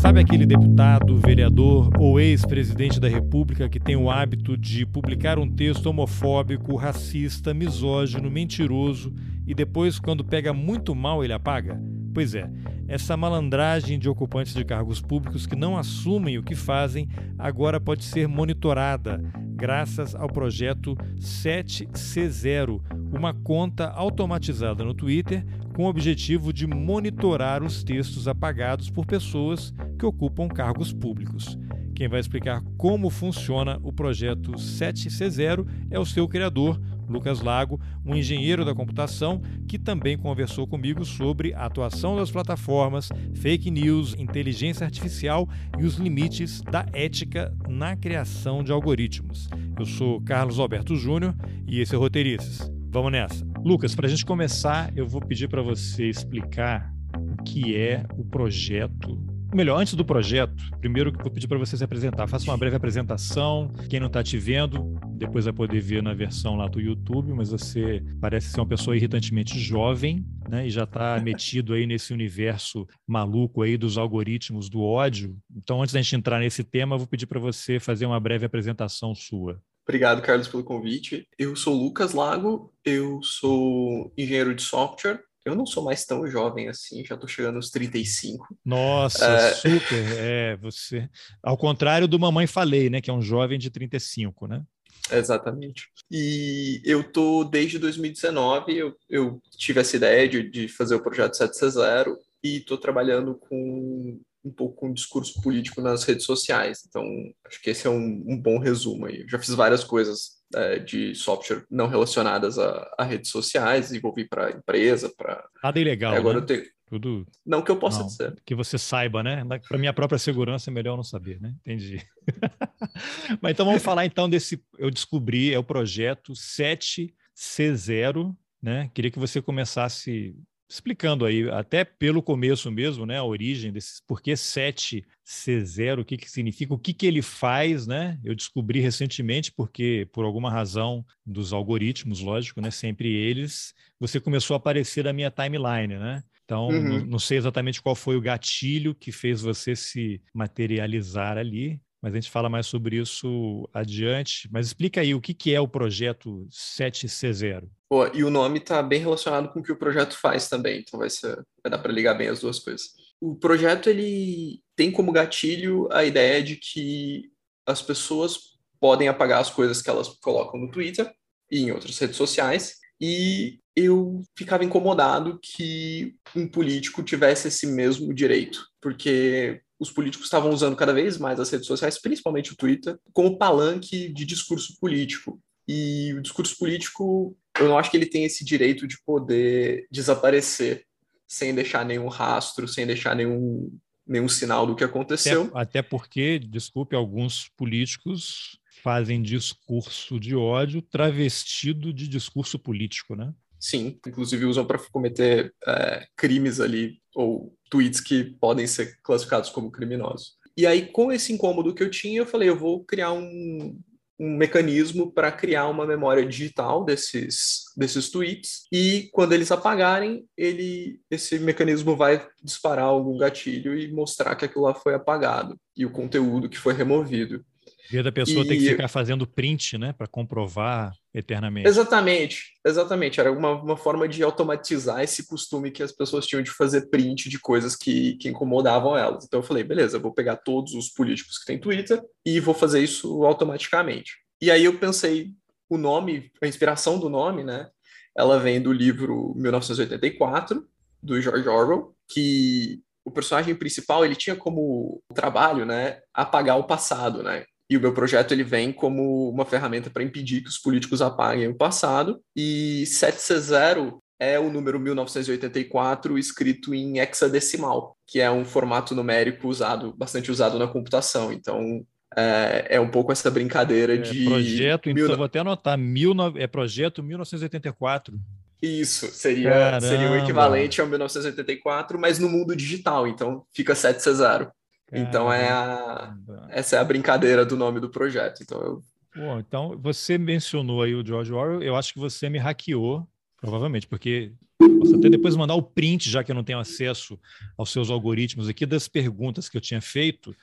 Sabe aquele deputado, vereador ou ex-presidente da República que tem o hábito de publicar um texto homofóbico, racista, misógino, mentiroso e depois, quando pega muito mal, ele apaga? Pois é, essa malandragem de ocupantes de cargos públicos que não assumem o que fazem agora pode ser monitorada graças ao projeto 7C0, uma conta automatizada no Twitter com o objetivo de monitorar os textos apagados por pessoas que ocupam cargos públicos. Quem vai explicar como funciona o projeto 7C0 é o seu criador, Lucas Lago, um engenheiro da computação que também conversou comigo sobre a atuação das plataformas, fake news, inteligência artificial e os limites da ética na criação de algoritmos. Eu sou Carlos Alberto Júnior e esse é o Roteiristas. Vamos nessa. Lucas, para a gente começar, eu vou pedir para você explicar o que é o projeto melhor, antes do projeto, primeiro que vou pedir para você se apresentar. Faça uma breve apresentação. Quem não está te vendo, depois vai poder ver na versão lá do YouTube, mas você parece ser uma pessoa irritantemente jovem, né? E já está metido aí nesse universo maluco aí dos algoritmos do ódio. Então, antes da gente entrar nesse tema, eu vou pedir para você fazer uma breve apresentação sua. Obrigado, Carlos, pelo convite. Eu sou Lucas Lago, eu sou engenheiro de software, eu não sou mais tão jovem assim, já estou chegando aos 35. Nossa, é... super. É, você. Ao contrário do Mamãe Falei, né? Que é um jovem de 35, né? Exatamente. E eu tô desde 2019, eu, eu tive essa ideia de, de fazer o projeto 7C0 e estou trabalhando com um pouco com discurso político nas redes sociais. Então, acho que esse é um, um bom resumo aí. Eu já fiz várias coisas é, de software não relacionadas a, a redes sociais, desenvolvi para empresa, para. Nada ilegal. É, agora né? eu tenho. Tudo. Não que eu possa não, dizer. Que você saiba, né? Para minha própria segurança é melhor não saber, né? Entendi. Mas então vamos falar então desse. Eu descobri, é o projeto 7C0, né? Queria que você começasse explicando aí, até pelo começo mesmo, né, a origem desse, por que 7C0, o que, que significa, o que, que ele faz, né? Eu descobri recentemente, porque por alguma razão dos algoritmos, lógico, né, sempre eles, você começou a aparecer na minha timeline, né? Então, uhum. não, não sei exatamente qual foi o gatilho que fez você se materializar ali, mas a gente fala mais sobre isso adiante. Mas explica aí o que, que é o projeto 7C0. E o nome está bem relacionado com o que o projeto faz também, então vai, ser, vai dar para ligar bem as duas coisas. O projeto ele tem como gatilho a ideia de que as pessoas podem apagar as coisas que elas colocam no Twitter e em outras redes sociais, e eu ficava incomodado que um político tivesse esse mesmo direito, porque os políticos estavam usando cada vez mais as redes sociais, principalmente o Twitter, como palanque de discurso político. E o discurso político, eu não acho que ele tem esse direito de poder desaparecer sem deixar nenhum rastro, sem deixar nenhum, nenhum sinal do que aconteceu. Até, até porque, desculpe, alguns políticos fazem discurso de ódio travestido de discurso político, né? Sim, inclusive usam para cometer é, crimes ali ou tweets que podem ser classificados como criminosos. E aí, com esse incômodo que eu tinha, eu falei, eu vou criar um, um mecanismo para criar uma memória digital desses, desses tweets e quando eles apagarem, ele, esse mecanismo vai disparar algum gatilho e mostrar que aquilo lá foi apagado e o conteúdo que foi removido. Via da pessoa e... tem que ficar fazendo print, né, para comprovar eternamente. Exatamente, exatamente. Era uma, uma forma de automatizar esse costume que as pessoas tinham de fazer print de coisas que, que incomodavam elas. Então eu falei, beleza, eu vou pegar todos os políticos que têm Twitter e vou fazer isso automaticamente. E aí eu pensei, o nome, a inspiração do nome, né, ela vem do livro 1984, do George Orwell, que o personagem principal ele tinha como trabalho, né, apagar o passado, né? E o meu projeto ele vem como uma ferramenta para impedir que os políticos apaguem o passado. E 7C0 é o número 1984 escrito em hexadecimal, que é um formato numérico usado bastante usado na computação. Então é, é um pouco essa brincadeira é, de projeto. Então mil... vou até anotar. Mil, é projeto 1984. Isso, seria, seria o equivalente ao 1984, mas no mundo digital, então fica 7C0. Então é a, essa é a brincadeira do nome do projeto. Então eu... Bom, então você mencionou aí o George Orwell. Eu acho que você me hackeou Provavelmente, porque posso até depois mandar o print, já que eu não tenho acesso aos seus algoritmos aqui, das perguntas que eu tinha feito.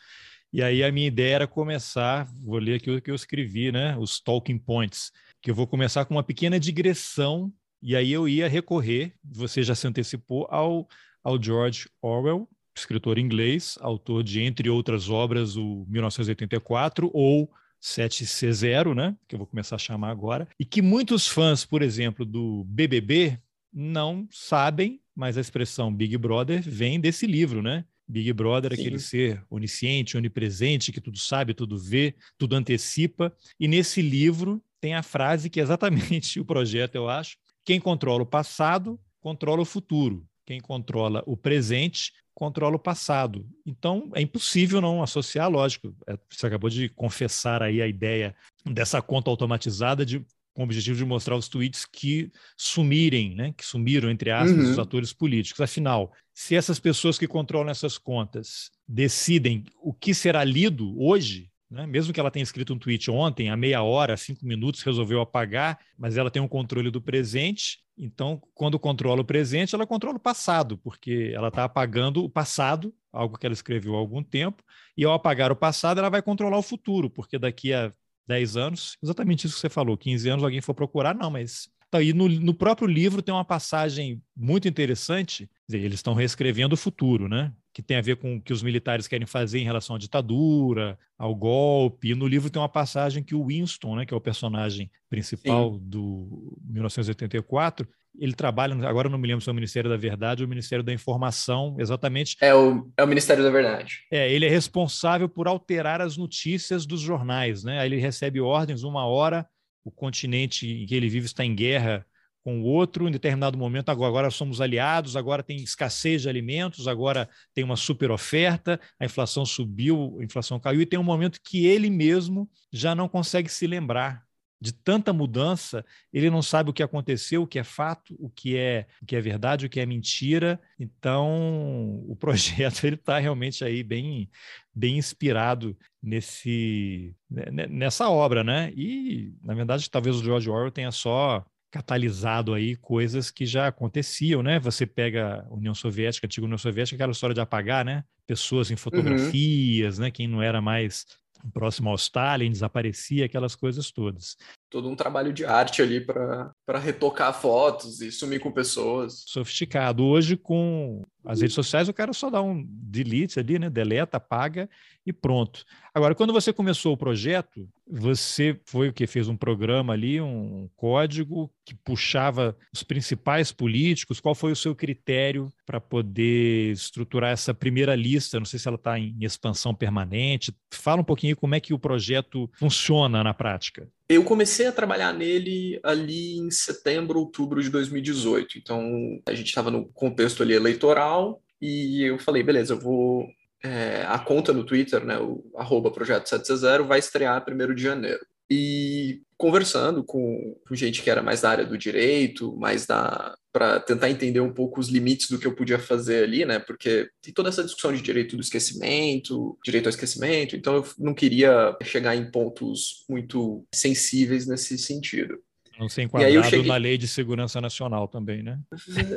E aí a minha ideia era começar, vou ler aqui o que eu escrevi, né? Os talking points, que eu vou começar com uma pequena digressão, e aí eu ia recorrer, você já se antecipou, ao, ao George Orwell, escritor inglês, autor de, entre outras obras, o 1984 ou 7C0, né, que eu vou começar a chamar agora, e que muitos fãs, por exemplo, do BBB não sabem, mas a expressão Big Brother vem desse livro, né? Big Brother, Sim. aquele ser onisciente, onipresente, que tudo sabe, tudo vê, tudo antecipa. E nesse livro tem a frase que é exatamente o projeto, eu acho. Quem controla o passado, controla o futuro. Quem controla o presente, controla o passado. Então, é impossível não associar, lógico. É, você acabou de confessar aí a ideia dessa conta automatizada de com o objetivo de mostrar os tweets que sumirem, né, que sumiram, entre aspas, uhum. os atores políticos. Afinal, se essas pessoas que controlam essas contas decidem o que será lido hoje, né, mesmo que ela tenha escrito um tweet ontem, a meia hora, cinco minutos, resolveu apagar, mas ela tem um controle do presente, então, quando controla o presente, ela controla o passado, porque ela está apagando o passado, algo que ela escreveu há algum tempo, e ao apagar o passado, ela vai controlar o futuro, porque daqui a 10 anos, exatamente isso que você falou, 15 anos alguém for procurar, não, mas Tá, e no, no, próprio livro tem uma passagem muito interessante, eles estão reescrevendo o futuro, né? Que tem a ver com o que os militares querem fazer em relação à ditadura, ao golpe. E no livro tem uma passagem que o Winston, né, que é o personagem principal Sim. do 1984, ele trabalha, agora não me lembro se é o Ministério da Verdade ou o Ministério da Informação, exatamente. É o, é o Ministério da Verdade. É, ele é responsável por alterar as notícias dos jornais, né? Aí ele recebe ordens uma hora, o continente em que ele vive está em guerra com o outro, em determinado momento, agora, agora somos aliados, agora tem escassez de alimentos, agora tem uma super oferta, a inflação subiu, a inflação caiu, e tem um momento que ele mesmo já não consegue se lembrar de tanta mudança, ele não sabe o que aconteceu, o que é fato, o que é, o que é verdade, o que é mentira. Então, o projeto ele está realmente aí bem, bem inspirado nesse né, nessa obra, né? E na verdade, talvez o George Orwell tenha só catalisado aí coisas que já aconteciam, né? Você pega a União Soviética, a antiga União Soviética, aquela história de apagar, né? Pessoas em uhum. fotografias, uhum. né? Quem não era mais próximo ao Stalin, desaparecia, aquelas coisas todas. Todo um trabalho de arte ali para retocar fotos e sumir com pessoas. Sofisticado. Hoje, com as redes sociais, o cara só dá um delete ali, né? Deleta, apaga e pronto. Agora, quando você começou o projeto, você foi o que fez um programa ali, um código que puxava os principais políticos. Qual foi o seu critério para poder estruturar essa primeira lista? Não sei se ela está em expansão permanente. Fala um pouquinho como é que o projeto funciona na prática. Eu comecei a trabalhar nele ali em setembro, outubro de 2018. Então, a gente estava no contexto ali eleitoral e eu falei, beleza, eu vou é, a conta no Twitter, né, o arroba projeto 760, vai estrear 1 de janeiro. E conversando com, com, gente que era mais da área do direito, mais da para tentar entender um pouco os limites do que eu podia fazer ali, né? Porque tem toda essa discussão de direito do esquecimento, direito ao esquecimento, então eu não queria chegar em pontos muito sensíveis nesse sentido. Não ser enquadrado cheguei... na lei de segurança nacional também, né?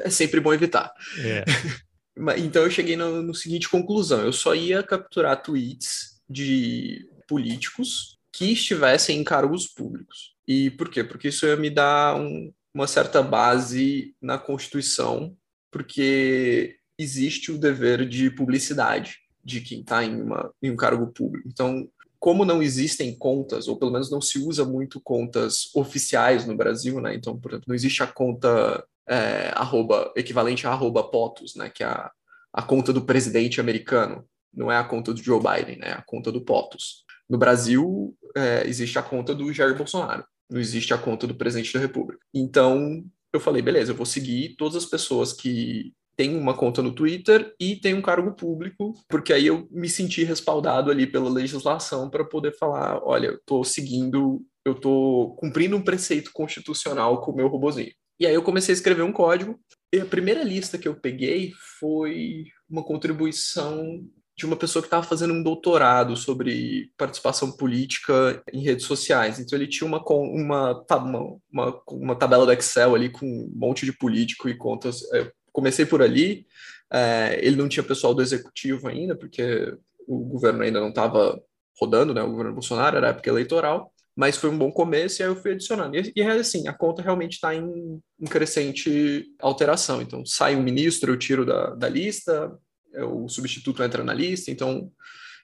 É sempre bom evitar. É. Então eu cheguei no, no seguinte conclusão: eu só ia capturar tweets de políticos que estivessem em cargos públicos. E por quê? Porque isso ia me dar um, uma certa base na Constituição, porque existe o dever de publicidade de quem está em, em um cargo público. Então, como não existem contas, ou pelo menos não se usa muito contas oficiais no Brasil, né? Então, por exemplo, não existe a conta é, arroba, equivalente a arroba POTUS, né, que é a, a conta do presidente americano. Não é a conta do Joe Biden, né, é a conta do POTUS. No Brasil, é, existe a conta do Jair Bolsonaro, não existe a conta do presidente da República. Então, eu falei, beleza, eu vou seguir todas as pessoas que têm uma conta no Twitter e têm um cargo público, porque aí eu me senti respaldado ali pela legislação para poder falar, olha, eu estou seguindo, eu estou cumprindo um preceito constitucional com o meu robozinho. E aí eu comecei a escrever um código. E a primeira lista que eu peguei foi uma contribuição de uma pessoa que estava fazendo um doutorado sobre participação política em redes sociais. Então ele tinha uma, uma, uma, uma tabela do Excel ali com um monte de político e contas. Eu comecei por ali. É, ele não tinha pessoal do executivo ainda, porque o governo ainda não estava rodando, né? O governo Bolsonaro era época eleitoral mas foi um bom começo e aí eu fui adicionando. E, e assim, a conta realmente está em, em, crescente alteração. Então, sai um ministro, eu tiro da, da lista, o substituto entra na lista, então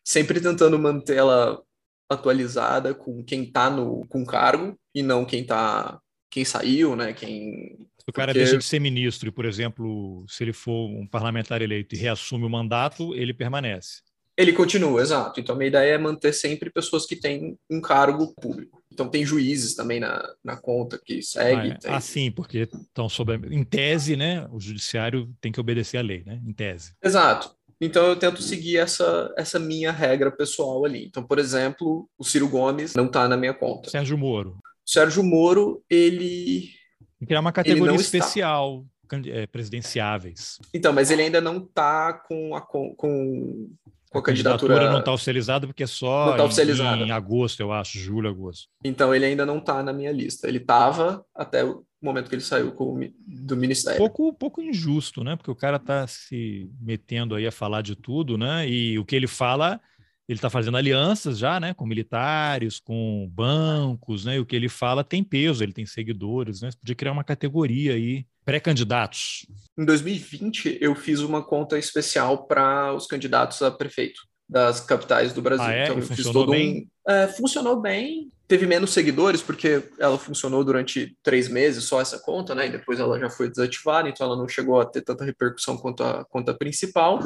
sempre tentando mantê-la atualizada com quem está no com cargo e não quem tá quem saiu, né? Quem o cara Porque... deixa de ser ministro e, por exemplo, se ele for um parlamentar eleito e reassume o mandato, ele permanece. Ele continua, exato. Então, a minha ideia é manter sempre pessoas que têm um cargo público. Então, tem juízes também na, na conta que segue. Ah, é. tem... ah sim, porque estão sob. Em tese, né? O judiciário tem que obedecer à lei, né? Em tese. Exato. Então, eu tento seguir essa, essa minha regra pessoal ali. Então, por exemplo, o Ciro Gomes não está na minha conta. Sérgio Moro. Sérgio Moro, ele. Tem criar uma categoria especial. Está é, presidenciáveis. Então, mas ele ainda não está com, a, com, com a, candidatura, candidatura não está oficializada porque é só tá. Em, em agosto, eu acho, julho, agosto. Então ele ainda não está na minha lista. Ele estava até o momento que ele saiu do ministério. Pouco, pouco injusto, né? Porque o cara está se metendo aí a falar de tudo, né? E o que ele fala, ele está fazendo alianças já, né? Com militares, com bancos, né? E o que ele fala tem peso, ele tem seguidores, né? Você podia criar uma categoria aí pré-candidatos? Em 2020, eu fiz uma conta especial para os candidatos a prefeito das capitais do Brasil. Ah, é? Então, eu fiz todo bem? Um... É, funcionou bem. Teve menos seguidores, porque ela funcionou durante três meses, só essa conta, né? E depois ela já foi desativada, então ela não chegou a ter tanta repercussão quanto a conta principal.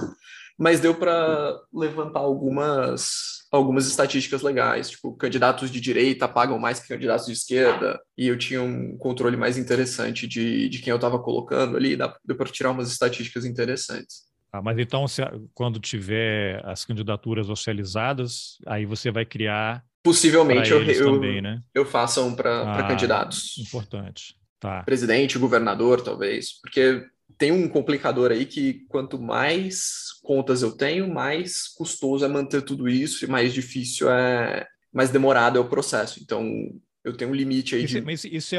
Mas deu para levantar algumas algumas estatísticas legais, tipo, candidatos de direita pagam mais que candidatos de esquerda, e eu tinha um controle mais interessante de, de quem eu estava colocando ali, deu para tirar umas estatísticas interessantes. Ah, mas então, se, quando tiver as candidaturas oficializadas, aí você vai criar. Possivelmente eu, eu, também, né? eu faça um para ah, candidatos. Importante. Tá. Presidente, governador, talvez. Porque tem um complicador aí que quanto mais contas eu tenho, mais custoso é manter tudo isso e mais difícil é, mais demorado é o processo. Então, eu tenho um limite aí. Isso, de... Mas isso é,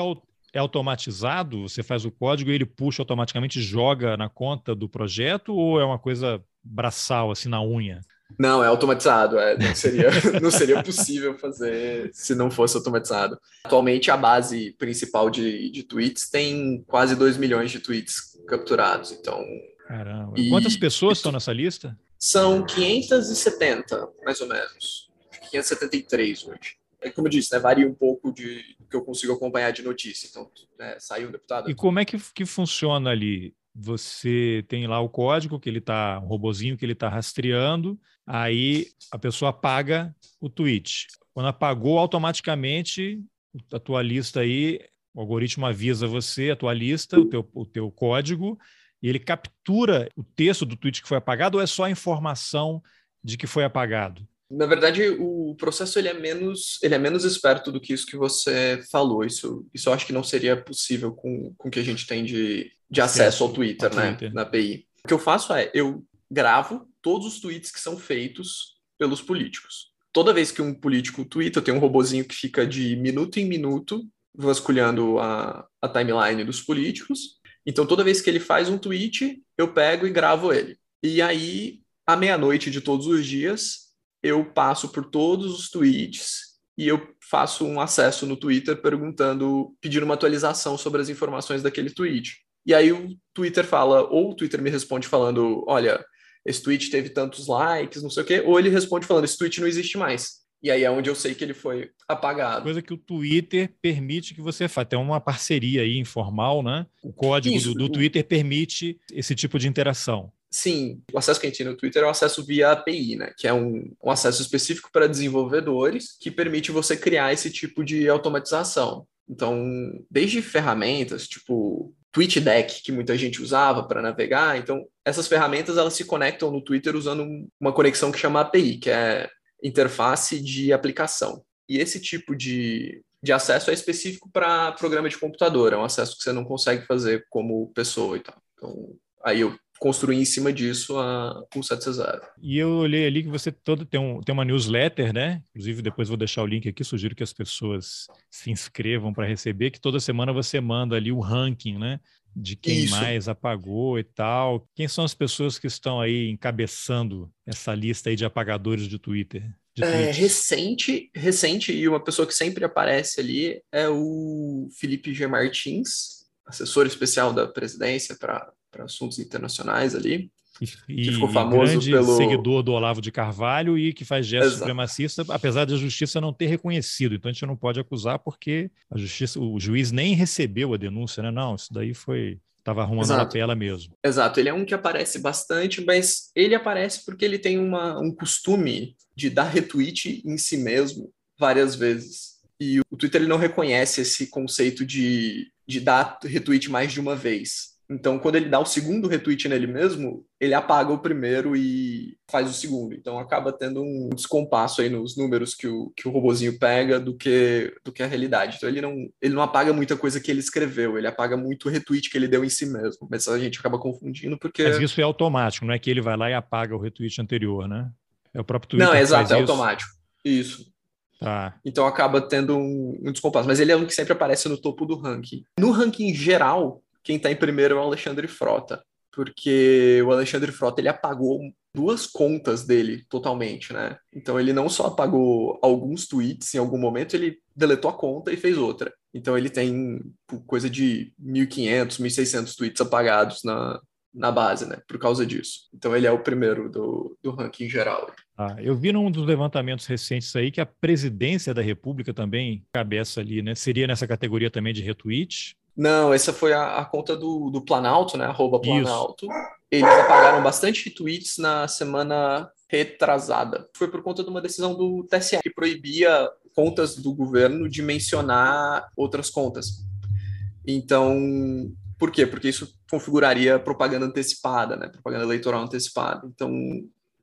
é automatizado? Você faz o código e ele puxa automaticamente e joga na conta do projeto ou é uma coisa braçal, assim, na unha? Não, é automatizado. É, não, seria, não seria possível fazer se não fosse automatizado. Atualmente, a base principal de, de tweets tem quase 2 milhões de tweets capturados. Então. Caramba. E, Quantas pessoas estão nessa lista? São 570, mais ou menos. 573 hoje. É como eu disse, né, varia um pouco de que eu consigo acompanhar de notícia. Então, né, saiu um deputado. E como é que, que funciona ali? Você tem lá o código que ele está, um robozinho que ele está rastreando, aí a pessoa apaga o tweet. Quando apagou, automaticamente a tua lista aí o algoritmo avisa você, a tua lista, o teu, o teu código, e ele captura o texto do tweet que foi apagado ou é só a informação de que foi apagado? Na verdade, o processo ele é menos ele é menos esperto do que isso que você falou. Isso, isso eu acho que não seria possível com, com o que a gente tem de, de acesso ao Twitter, ao né, Twitter. na API. O que eu faço é eu gravo todos os tweets que são feitos pelos políticos. Toda vez que um político twitta, eu tenho um robozinho que fica de minuto em minuto vasculhando a, a timeline dos políticos. Então, toda vez que ele faz um tweet, eu pego e gravo ele. E aí, à meia-noite de todos os dias, eu passo por todos os tweets e eu faço um acesso no Twitter perguntando, pedindo uma atualização sobre as informações daquele tweet. E aí o Twitter fala, ou o Twitter me responde falando, olha, esse tweet teve tantos likes, não sei o quê, ou ele responde falando, esse tweet não existe mais. E aí é onde eu sei que ele foi apagado. Coisa que o Twitter permite que você faça. Tem uma parceria aí informal, né? O código Isso, do, do, Twitter permite esse tipo de interação. Sim, o acesso que a gente tem no Twitter é o acesso via API, né? Que é um, um acesso específico para desenvolvedores que permite você criar esse tipo de automatização. Então, desde ferramentas tipo TweetDeck, que muita gente usava para navegar, então essas ferramentas elas se conectam no Twitter usando uma conexão que chama API, que é interface de aplicação. E esse tipo de, de acesso é específico para programa de computador, é um acesso que você não consegue fazer como pessoa e tal. Então, aí eu construir em cima disso a 170. E eu olhei ali que você todo tem, um, tem uma newsletter, né? Inclusive, depois vou deixar o link aqui, sugiro que as pessoas se inscrevam para receber, que toda semana você manda ali o ranking, né? De quem Isso. mais apagou e tal. Quem são as pessoas que estão aí encabeçando essa lista aí de apagadores de Twitter? De é, recente, recente, e uma pessoa que sempre aparece ali é o Felipe G. Martins, assessor especial da presidência para assuntos internacionais ali. E, que ficou famoso grande pelo seguidor do Olavo de Carvalho e que faz gesto supremacista, apesar de a justiça não ter reconhecido. Então a gente não pode acusar porque a justiça, o juiz nem recebeu a denúncia, né? Não, isso daí foi Estava arrumando Exato. a lapela mesmo. Exato, ele é um que aparece bastante, mas ele aparece porque ele tem uma, um costume de dar retweet em si mesmo várias vezes. E o Twitter ele não reconhece esse conceito de, de dar retweet mais de uma vez. Então, quando ele dá o segundo retweet nele mesmo, ele apaga o primeiro e faz o segundo. Então, acaba tendo um descompasso aí nos números que o, que o robozinho pega do que, do que a realidade. Então, ele não, ele não apaga muita coisa que ele escreveu, ele apaga muito o retweet que ele deu em si mesmo. Mas a gente acaba confundindo porque. Mas isso é automático, não é que ele vai lá e apaga o retweet anterior, né? É o próprio Twitter. Não, é exato, é isso. automático. Isso. Tá. Então acaba tendo um, um descompasso. Mas ele é um que sempre aparece no topo do ranking. No ranking geral, quem está em primeiro é o Alexandre Frota, porque o Alexandre Frota ele apagou duas contas dele totalmente, né? Então ele não só apagou alguns tweets em algum momento, ele deletou a conta e fez outra. Então ele tem coisa de 1.500, 1.600 tweets apagados na, na base, né? Por causa disso. Então ele é o primeiro do, do ranking geral. Ah, eu vi num dos levantamentos recentes aí que a presidência da República também cabeça ali, né? Seria nessa categoria também de retweet, não, essa foi a, a conta do, do Planalto, né? Arroba Planalto. Isso. Eles apagaram bastante tweets na semana retrasada. Foi por conta de uma decisão do TSE que proibia contas do governo de mencionar outras contas. Então, por quê? Porque isso configuraria propaganda antecipada, né? Propaganda eleitoral antecipada. Então,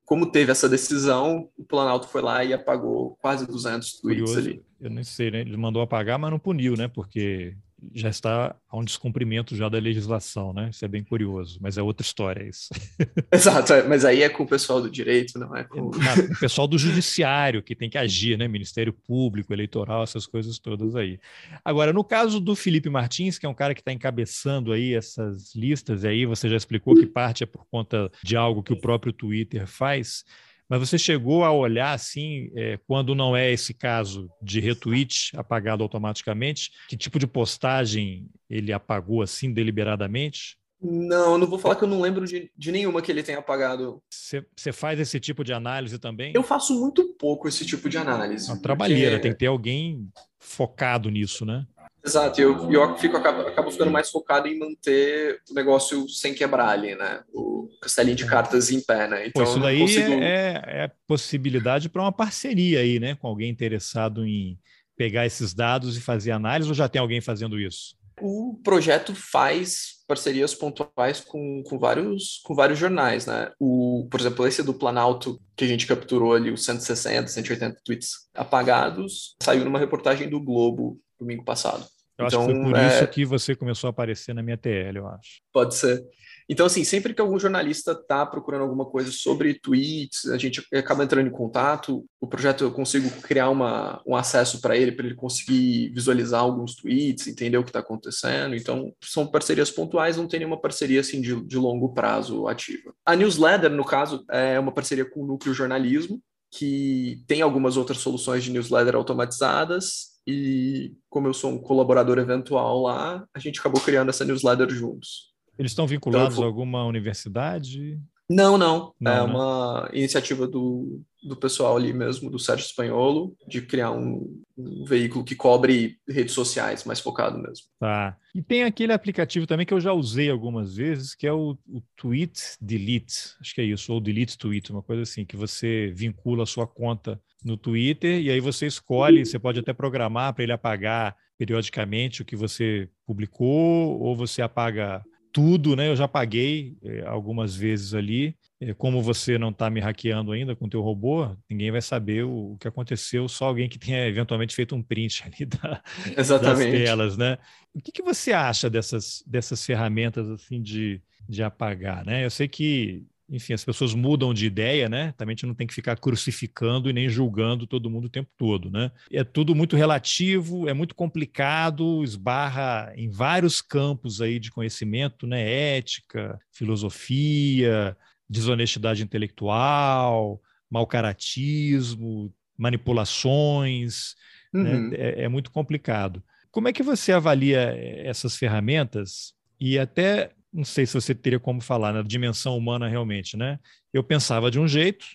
como teve essa decisão, o Planalto foi lá e apagou quase 200 tweets Curioso. ali. Eu nem sei, né? Ele mandou apagar, mas não puniu, né? Porque já está a um descumprimento já da legislação, né? Isso é bem curioso, mas é outra história isso. Exato, é, mas aí é com o pessoal do direito, não é com o pessoal do judiciário que tem que agir, né? Ministério Público, eleitoral, essas coisas todas aí. Agora, no caso do Felipe Martins, que é um cara que está encabeçando aí essas listas, e aí você já explicou que parte é por conta de algo que o próprio Twitter faz. Mas você chegou a olhar assim, é, quando não é esse caso de retweet apagado automaticamente, que tipo de postagem ele apagou assim deliberadamente? Não, não vou falar que eu não lembro de, de nenhuma que ele tenha apagado. Você faz esse tipo de análise também? Eu faço muito pouco esse tipo de análise. Uma trabalheira, porque... tem que ter alguém focado nisso, né? Exato, eu, eu fico, acabo, acabo ficando mais focado em manter o negócio sem quebrar ali, né? O castelinho de cartas em pé, né? Então, Pô, isso daí consigo... é, é possibilidade para uma parceria aí, né? Com alguém interessado em pegar esses dados e fazer análise, ou já tem alguém fazendo isso? O projeto faz parcerias pontuais com, com, vários, com vários jornais, né? O, por exemplo, esse do Planalto, que a gente capturou ali, os 160, 180 tweets apagados, saiu numa reportagem do Globo domingo passado. Eu então, acho que foi por é... isso que você começou a aparecer na minha TL, eu acho. Pode ser. Então, assim, sempre que algum jornalista está procurando alguma coisa sobre tweets, a gente acaba entrando em contato. O projeto eu consigo criar uma, um acesso para ele, para ele conseguir visualizar alguns tweets, entender o que está acontecendo. Então, são parcerias pontuais, não tem nenhuma parceria assim de, de longo prazo ativa. A newsletter, no caso, é uma parceria com o Núcleo Jornalismo, que tem algumas outras soluções de newsletter automatizadas e como eu sou um colaborador eventual lá, a gente acabou criando essa newsletter juntos. Eles estão vinculados então, a alguma universidade? Não, não. não é né? uma iniciativa do, do pessoal ali mesmo, do Sérgio Espanholo, de criar um, um, veículo que cobre redes sociais, mais focado mesmo. Tá. E tem aquele aplicativo também que eu já usei algumas vezes, que é o, o Tweet Delete, acho que é isso, ou Delete Tweet, uma coisa assim, que você vincula a sua conta no Twitter e aí você escolhe, você pode até programar para ele apagar periodicamente o que você publicou ou você apaga tudo, né? Eu já paguei é, algumas vezes ali. É, como você não está me hackeando ainda com o teu robô, ninguém vai saber o, o, que aconteceu, só alguém que tenha eventualmente feito um print ali da, das telas, né? O que, que você acha dessas, dessas ferramentas assim de, de apagar, né? Eu sei que enfim, as pessoas mudam de ideia, né? Também a gente não tem que ficar crucificando e nem julgando todo mundo o tempo todo, né? É tudo muito relativo, é muito complicado, esbarra em vários campos aí de conhecimento, né? Ética, filosofia, desonestidade intelectual, mau caratismo, manipulações, né? uhum. né? é, é muito complicado. Como é que você avalia essas ferramentas e até não sei se você teria como falar na dimensão humana realmente, né? Eu pensava de um jeito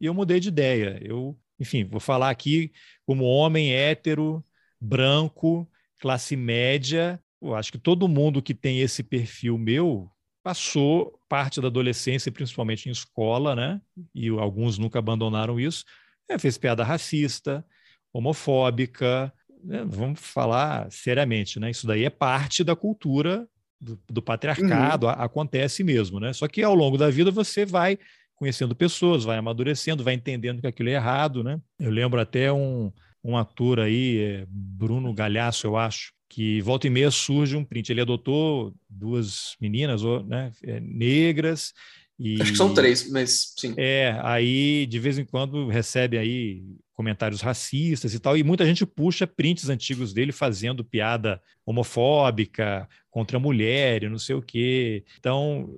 e eu mudei de ideia. Eu, enfim, vou falar aqui como homem hétero, branco, classe média. Eu acho que todo mundo que tem esse perfil meu passou parte da adolescência, principalmente em escola, né? E alguns nunca abandonaram isso. É, fez piada racista, homofóbica, né? vamos falar seriamente, né? Isso daí é parte da cultura do, do patriarcado, uhum. a, acontece mesmo, né? Só que ao longo da vida você vai conhecendo pessoas, vai amadurecendo, vai entendendo que aquilo é errado, né? Eu lembro até um, um ator aí, é Bruno Galhaço, eu acho, que volta e meia surge um print. Ele adotou duas meninas né, é, negras. E, Acho que são três, mas sim. É, aí de vez em quando recebe aí comentários racistas e tal, e muita gente puxa prints antigos dele fazendo piada homofóbica contra a mulher e não sei o quê. Então,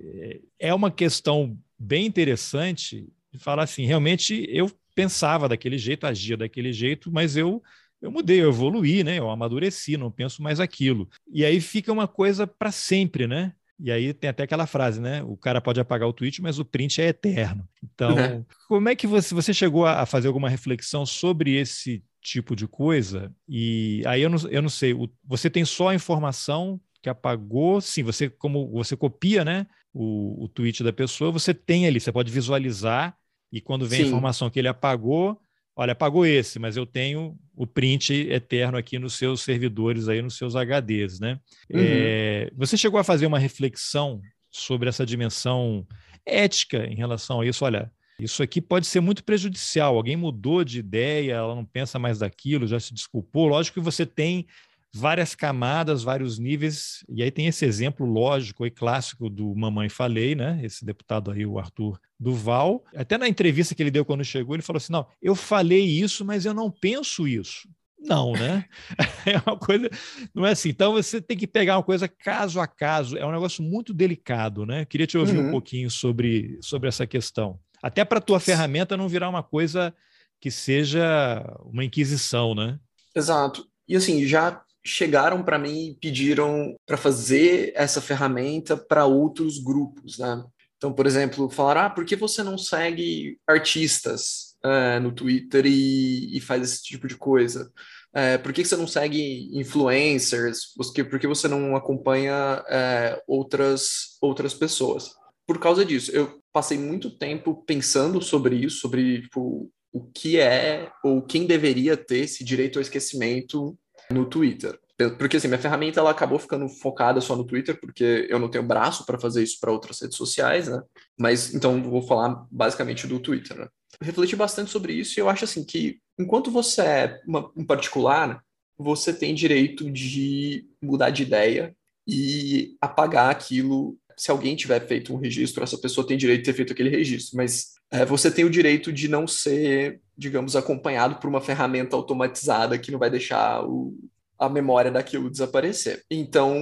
é uma questão bem interessante de falar assim, realmente eu pensava daquele jeito, agia daquele jeito, mas eu eu mudei, eu evoluí, né? Eu amadureci, não penso mais aquilo. E aí fica uma coisa para sempre, né? E aí tem até aquela frase, né? O cara pode apagar o tweet, mas o print é eterno. Então, uhum. como é que você, você chegou a fazer alguma reflexão sobre esse tipo de coisa? E aí eu não, eu não sei, o, você tem só a informação que apagou, sim, você como você copia, né? O, o tweet da pessoa, você tem ali, você pode visualizar e quando vem sim. a informação que ele apagou, olha, apagou esse, mas eu tenho o print eterno aqui nos seus servidores, aí nos seus HDs, né? Uhum. É, você chegou a fazer uma reflexão sobre essa dimensão ética em relação a isso? Olha, isso aqui pode ser muito prejudicial. Alguém mudou de ideia, ela não pensa mais daquilo, já se desculpou. Lógico que você tem várias camadas, vários níveis, e aí tem esse exemplo lógico e clássico do Mamãe Falei, né? Esse deputado aí, o Arthur Duval. Até na entrevista que ele deu quando chegou, ele falou assim: não, eu falei isso, mas eu não penso isso. Não, né? É uma coisa, não é assim. Então você tem que pegar uma coisa caso a caso, é um negócio muito delicado, né? Queria te ouvir uhum. um pouquinho sobre, sobre essa questão. Até para a tua ferramenta não virar uma coisa que seja uma inquisição, né? Exato. E assim, já chegaram para mim e pediram para fazer essa ferramenta para outros grupos, né? Então, por exemplo, falaram, ah, por que você não segue artistas é, no Twitter e, e, faz esse tipo de coisa? É, por que você não segue influencers? Por que, você não acompanha é, outras, outras pessoas? Por causa disso, eu passei muito tempo pensando sobre isso, sobre tipo, o que é ou quem deveria ter esse direito ao esquecimento no Twitter. Porque assim, minha ferramenta ela acabou ficando focada só no Twitter, porque eu não tenho braço para fazer isso para outras redes sociais, né? Mas então vou falar basicamente do Twitter, né? Refleti bastante sobre isso e eu acho assim que enquanto você é uma, um particular, você tem direito de mudar de ideia e apagar aquilo. Se alguém tiver feito um registro, essa pessoa tem direito de ter feito aquele registro, mas você tem o direito de não ser, digamos, acompanhado por uma ferramenta automatizada que não vai deixar o, a memória daquilo desaparecer. Então,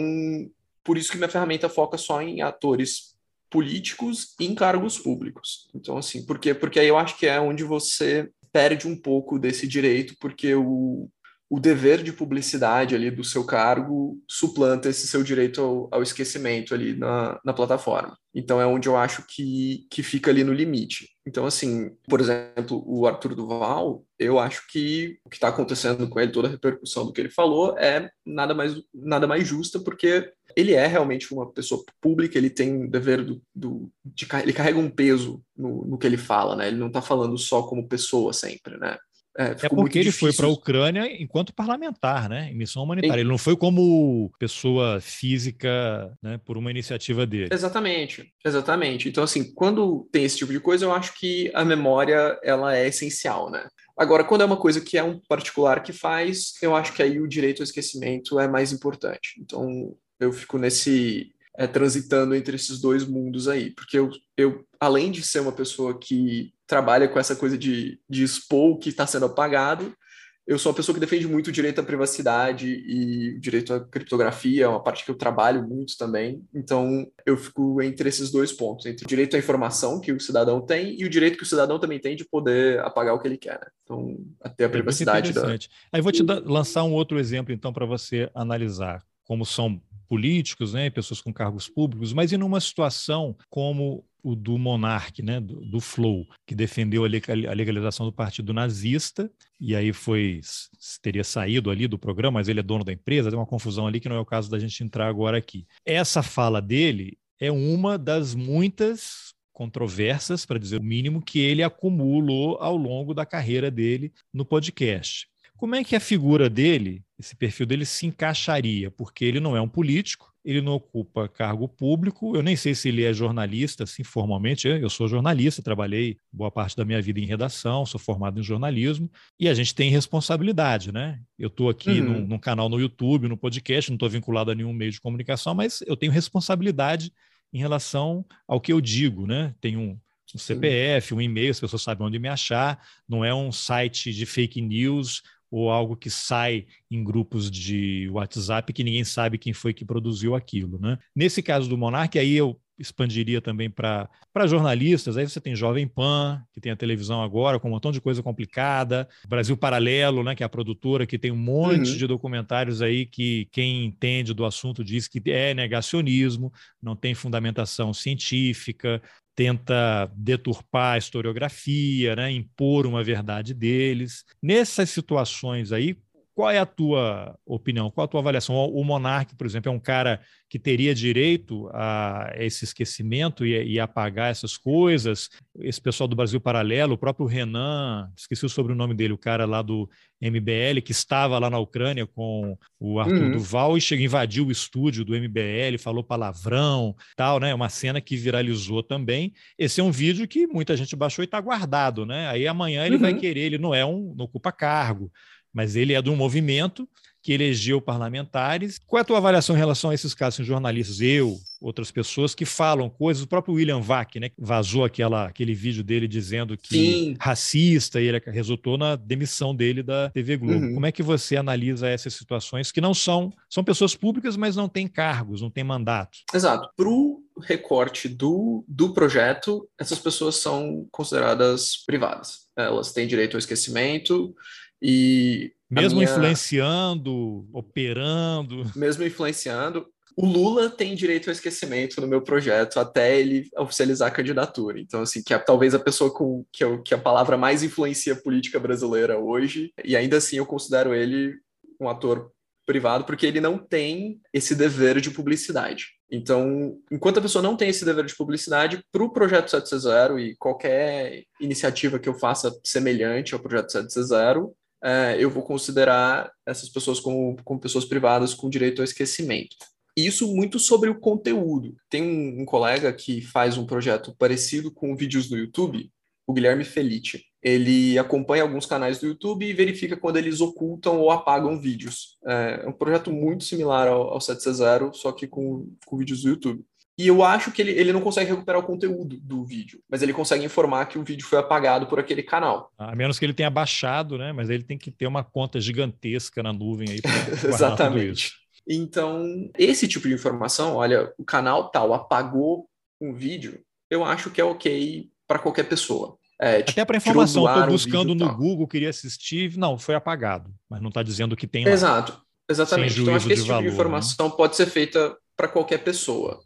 por isso que minha ferramenta foca só em atores políticos e em cargos públicos. Então, assim, por quê? Porque aí eu acho que é onde você perde um pouco desse direito, porque o, o dever de publicidade ali do seu cargo suplanta esse seu direito ao, ao, esquecimento ali na, na plataforma. Então é onde eu acho que, que fica ali no limite. Então, assim, por exemplo, o Arthur Duval, eu acho que o que está acontecendo com ele, toda a repercussão do que ele falou, é nada mais, nada mais justa, porque ele é realmente uma pessoa pública, ele tem dever do, do de, ele carrega um peso no, no que ele fala, né? Ele não está falando só como pessoa sempre, né? É, é porque ele foi para a Ucrânia enquanto parlamentar, né? Em missão humanitária. Ele não foi como pessoa física, né? Por uma iniciativa dele. Exatamente, exatamente. Então, assim, quando tem esse tipo de coisa, eu acho que a memória ela é essencial, né? Agora, quando é uma coisa que é um particular que faz, eu acho que aí o direito ao esquecimento é mais importante. Então, eu fico nesse é, transitando entre esses dois mundos aí, porque eu, eu, além de ser uma pessoa que trabalha com essa coisa de, de expor o que está sendo apagado, eu sou uma pessoa que defende muito o direito à privacidade e o direito à criptografia, é uma parte que eu trabalho muito também. Então, eu fico entre esses dois pontos, entre o direito à informação que o cidadão tem e o direito que o cidadão também tem de poder apagar o que ele quer. Né? Então, até a é privacidade da. Aí vou te lançar um outro exemplo, então, para você analisar como são políticos, né, pessoas com cargos públicos, mas em uma situação como o do Monarque, né, do, do Flow, que defendeu a legalização do partido nazista, e aí foi teria saído ali do programa, mas ele é dono da empresa, tem uma confusão ali que não é o caso da gente entrar agora aqui. Essa fala dele é uma das muitas controversas, para dizer o mínimo, que ele acumulou ao longo da carreira dele no podcast. Como é que a figura dele, esse perfil dele, se encaixaria? Porque ele não é um político, ele não ocupa cargo público, eu nem sei se ele é jornalista, assim, formalmente. Eu sou jornalista, trabalhei boa parte da minha vida em redação, sou formado em jornalismo, e a gente tem responsabilidade, né? Eu estou aqui uhum. num, num, canal no YouTube, no podcast, não estou vinculado a nenhum meio de comunicação, mas eu tenho responsabilidade em relação ao que eu digo, né? Tenho um, um CPF, um e-mail, as pessoas sabem onde me achar, não é um site de fake news ou algo que sai em grupos de WhatsApp que ninguém sabe quem foi que produziu aquilo. Né? Nesse caso do Monark, aí eu expandiria também para jornalistas. Aí você tem Jovem Pan, que tem a televisão agora, com um montão de coisa complicada. Brasil Paralelo, né, que é a produtora, que tem um monte uhum. de documentários aí que quem entende do assunto diz que é negacionismo, não tem fundamentação científica, tenta deturpar a historiografia, né, impor uma verdade deles. Nessas situações aí, qual é a tua opinião? Qual a tua avaliação? O monarca, por exemplo, é um cara que teria direito a esse esquecimento e, e apagar essas coisas? Esse pessoal do Brasil Paralelo, o próprio Renan, esqueci o sobrenome dele, o cara lá do MBL, que estava lá na Ucrânia com o Arthur uhum. Duval e chegou, invadiu o estúdio do MBL, falou palavrão, tal, né? Uma cena que viralizou também. Esse é um vídeo que muita gente baixou e está guardado, né? Aí amanhã ele uhum. vai querer, ele não é um, não ocupa cargo mas ele é de um movimento que elegeu parlamentares. Qual é a tua avaliação em relação a esses casos, assim, jornalistas, eu, outras pessoas que falam coisas, o próprio William Vac, né, vazou aquela, aquele vídeo dele dizendo que Sim. racista e ele resultou na demissão dele da TV Globo. Uhum. Como é que você analisa essas situações que não são, são pessoas públicas, mas não têm cargos, não têm mandato? Exato. Para o recorte do, do projeto, essas pessoas são consideradas privadas. Elas têm direito ao esquecimento, e mesmo minha... influenciando, operando. Mesmo influenciando. O Lula tem direito ao esquecimento no meu projeto até ele oficializar a candidatura. Então, assim, que é talvez a pessoa com que, eu, que a palavra mais influencia a política brasileira hoje, e ainda assim eu considero ele um ator privado, porque ele não tem esse dever de publicidade. Então, enquanto a pessoa não tem esse dever de publicidade, para o projeto 760 e qualquer iniciativa que eu faça semelhante ao projeto 760, é, eu vou considerar essas pessoas como, como pessoas privadas com direito ao esquecimento. Isso muito sobre o conteúdo. Tem um, um colega que faz um projeto parecido com vídeos no YouTube, o Guilherme Felice. Ele acompanha alguns canais do YouTube e verifica quando eles ocultam ou apagam vídeos. É, é um projeto muito similar ao, ao 760, só que com, com vídeos do YouTube. E eu acho que ele, ele não consegue recuperar o conteúdo do vídeo, mas ele consegue informar que o vídeo foi apagado por aquele canal. A menos que ele tenha baixado, né? Mas ele tem que ter uma conta gigantesca na nuvem aí para Exatamente. Então, esse tipo de informação, olha, o canal tal apagou um vídeo, eu acho que é ok para qualquer pessoa. É, Até para informação, estou buscando no tal. Google, queria assistir, não, foi apagado, mas não está dizendo que tem lá. Exato, exatamente. Então, acho que esse tipo valor, de né? informação né? pode ser feita para qualquer pessoa.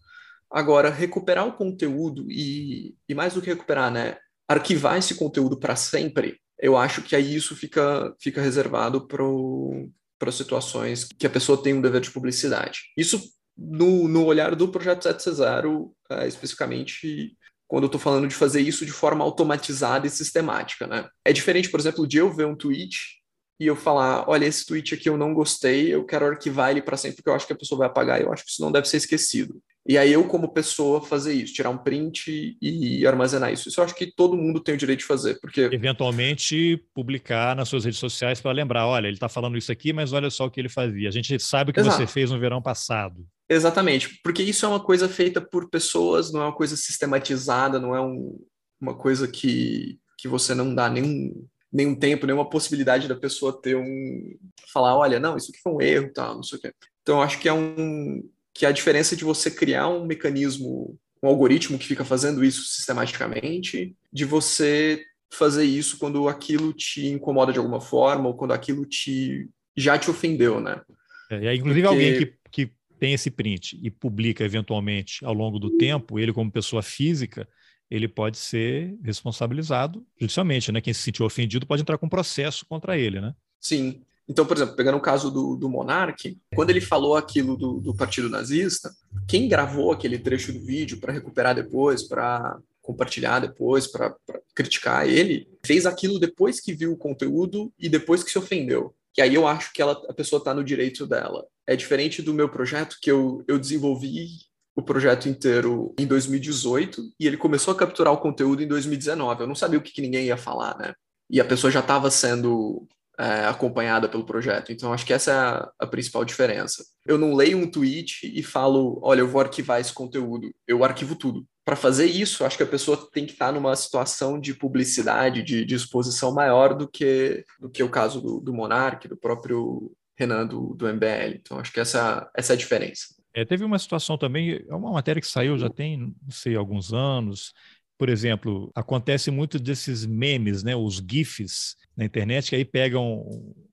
Agora, recuperar o conteúdo e, e mais do que recuperar, né? Arquivar esse conteúdo para sempre, eu acho que aí isso fica, fica reservado para situações que a pessoa tem um dever de publicidade. Isso, no, no olhar do projeto 760, é, especificamente, quando eu estou falando de fazer isso de forma automatizada e sistemática, né? É diferente, por exemplo, de eu ver um tweet e eu falar, olha, esse tweet aqui eu não gostei, eu quero arquivar ele para sempre porque eu acho que a pessoa vai apagar, eu acho que isso não deve ser esquecido. E aí eu, como pessoa, fazer isso, tirar um print e armazenar isso. Isso eu acho que todo mundo tem o direito de fazer, porque... Eventualmente publicar nas suas redes sociais para lembrar, olha, ele está falando isso aqui, mas olha só o que ele fazia. A gente sabe o que Exato. você fez no verão passado. Exatamente, porque isso é uma coisa feita por pessoas, não é uma coisa sistematizada, não é um, uma coisa que, que você não dá nenhum, nenhum tempo, nenhuma possibilidade da pessoa ter um... falar, olha, não, isso aqui foi um erro, tal, não sei o quê. Então, eu acho que é um que a diferença de você criar um mecanismo, um algoritmo que fica fazendo isso sistematicamente, de você fazer isso quando aquilo te incomoda de alguma forma ou quando aquilo te já te ofendeu, né? É, inclusive Porque... alguém que, que tem esse print e publica eventualmente ao longo do tempo, ele como pessoa física, ele pode ser responsabilizado judicialmente, né? Quem se sentiu ofendido pode entrar com processo contra ele, né? Sim. Então, por exemplo, pegando o caso do, do Monark, quando ele falou aquilo do, do partido nazista, quem gravou aquele trecho do vídeo para recuperar depois, para compartilhar depois, para criticar ele, fez aquilo depois que viu o conteúdo e depois que se ofendeu. Que aí eu acho que ela, a pessoa está no direito dela. É diferente do meu projeto, que eu, eu desenvolvi o projeto inteiro em 2018 e ele começou a capturar o conteúdo em 2019. Eu não sabia o que, que ninguém ia falar, né? E a pessoa já estava sendo é, acompanhada pelo projeto. Então, acho que essa é a, a, principal diferença. Eu não leio um tweet e falo, olha, eu vou arquivar esse conteúdo. Eu arquivo tudo. Para fazer isso, acho que a pessoa tem que estar numa situação de publicidade, de, de exposição maior do que, do que o caso do, do Monark, do próprio Renan do, do MBL. Então, acho que essa, essa é a diferença. É, teve uma situação também, é uma matéria que saiu já tem, não sei, alguns anos, por exemplo, acontece muito desses memes, né, os GIFs na internet, que aí pegam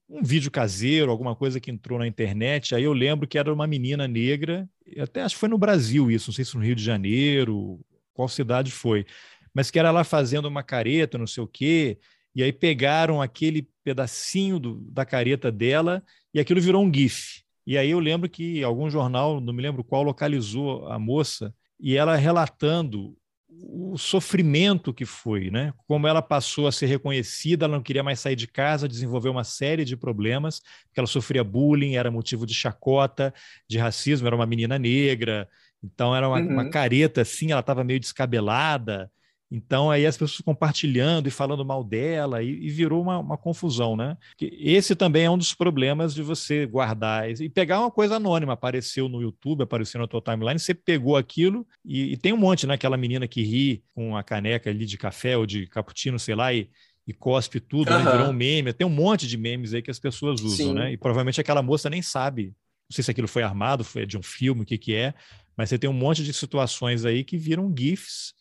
um, vídeo caseiro, alguma coisa que entrou na internet. Aí eu lembro que era uma menina negra, até acho que foi no Brasil isso, não sei se no Rio de Janeiro, qual cidade foi, mas que era lá fazendo uma careta, não sei o quê, e aí pegaram aquele pedacinho do, da careta dela e aquilo virou um GIF. E aí eu lembro que algum jornal, não me lembro qual, localizou a moça e ela relatando o sofrimento que foi, né? Como ela passou a ser reconhecida, ela não queria mais sair de casa, desenvolveu uma série de problemas, porque ela sofria bullying, era motivo de chacota, de racismo, era uma menina negra, então era uma, uhum. uma careta assim, ela estava meio descabelada. Então, aí as pessoas compartilhando e falando mal dela, e, e virou uma, uma, confusão, né? Esse também é um dos problemas de você guardar e pegar uma coisa anônima. Apareceu no YouTube, apareceu na tua timeline, você pegou aquilo e, e tem um monte, né? Aquela menina que ri com a caneca ali de café ou de cappuccino, sei lá, e, e cospe tudo, uhum. né? virou um meme. Tem um monte de memes aí que as pessoas usam, Sim. né? E provavelmente aquela moça nem sabe. Não sei se aquilo foi armado, foi de um filme, o que, que é, mas você tem um monte de situações aí que viram GIFs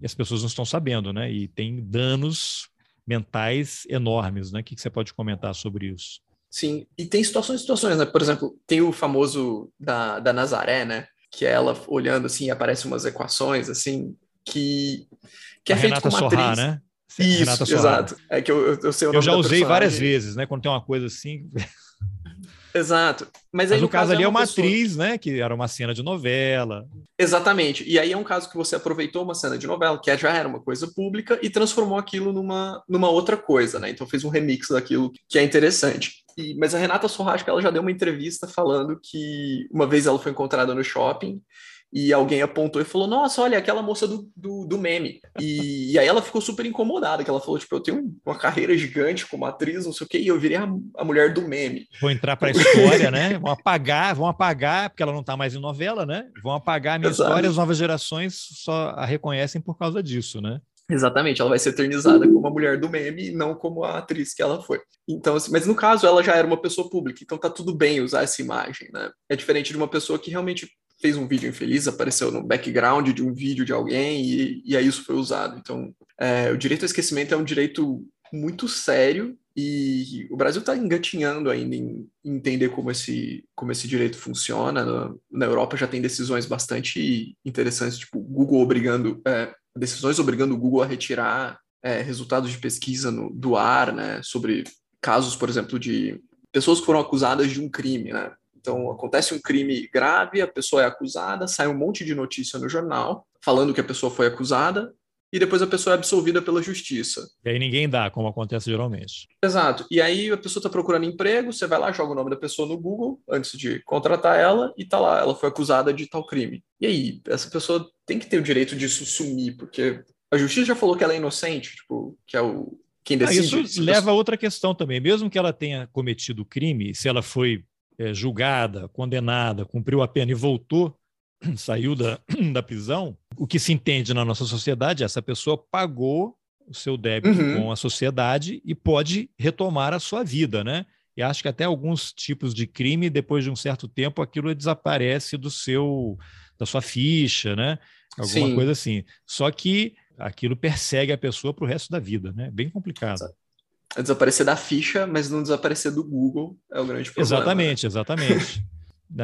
e as pessoas não estão sabendo, né? E tem danos mentais enormes, né? O que, você pode comentar sobre isso? Sim, e tem situações situações, né? Por exemplo, tem o famoso da, da Nazaré, né? Que é ela olhando assim, aparecem umas equações assim, que, que é feito com uma Sorra, atriz. né? Isso, Renata exato. É que eu, eu sei o Eu já usei várias vezes, né? Quando tem uma coisa assim. Exato. Mas, aí, Mas no, caso, caso ali é uma, pessoa... atriz, né? Que era uma cena de novela. Exatamente. E aí é um caso que você aproveitou uma cena de novela, que já era uma coisa pública, e transformou aquilo numa, numa outra coisa, né? Então fez um remix daquilo que é interessante. E, mas a Renata Sorrasco, ela já deu uma entrevista falando que uma vez ela foi encontrada no shopping e alguém apontou e falou: Nossa, olha, aquela moça do, do, do meme. E, e, aí ela ficou super incomodada, que ela falou: Tipo, eu tenho uma carreira gigante como atriz, não sei o quê, e eu virei a, a mulher do meme. Vou entrar para a história, né? Vão apagar, vão apagar, porque ela não está mais em novela, né? Vão apagar a minha Exato. história, as novas gerações só a reconhecem por causa disso, né? Exatamente, ela vai ser eternizada como a mulher do meme e não como a atriz que ela foi. Então, assim, mas no caso ela já era uma pessoa pública, então tá tudo bem usar essa imagem, né? É diferente de uma pessoa que realmente fez um vídeo infeliz, apareceu no background de um vídeo de alguém e, e aí isso foi usado. Então, é, o direito ao esquecimento é um direito muito sério e o Brasil está engatinhando ainda em entender como esse, como esse direito funciona. Na, na Europa já tem decisões bastante interessantes, tipo Google obrigando, é, decisões obrigando o Google a retirar é, resultados de pesquisa no, do ar, né, sobre casos, por exemplo, de pessoas que foram acusadas de um crime, né, então, acontece um crime grave, a pessoa é acusada, sai um monte de notícia no jornal, falando que a pessoa foi acusada, e depois a pessoa é absolvida pela justiça. E aí ninguém dá, como acontece geralmente. Exato. E aí a pessoa está procurando emprego, você vai lá, joga o nome da pessoa no Google antes de contratar ela e tá lá, ela foi acusada de tal crime. E aí, essa pessoa tem que ter o direito disso sumir, porque a justiça já falou que ela é inocente, tipo, que é o quem decide. Ah, isso leva a outra questão também. Mesmo que ela tenha cometido o crime, se ela foi é, julgada, condenada, cumpriu a pena e voltou, saiu da, da prisão, o que se entende na nossa sociedade é essa pessoa pagou o seu débito uhum. com a sociedade e pode retomar a sua vida, né? E acho que até alguns tipos de crime, depois de um certo tempo, aquilo desaparece do seu da sua ficha, né? Alguma Sim. coisa assim. Só que aquilo persegue a pessoa para o resto da vida, né? Bem complicado. É desaparecer da ficha, mas não desaparecer do Google é o grande problema. Exatamente, exatamente.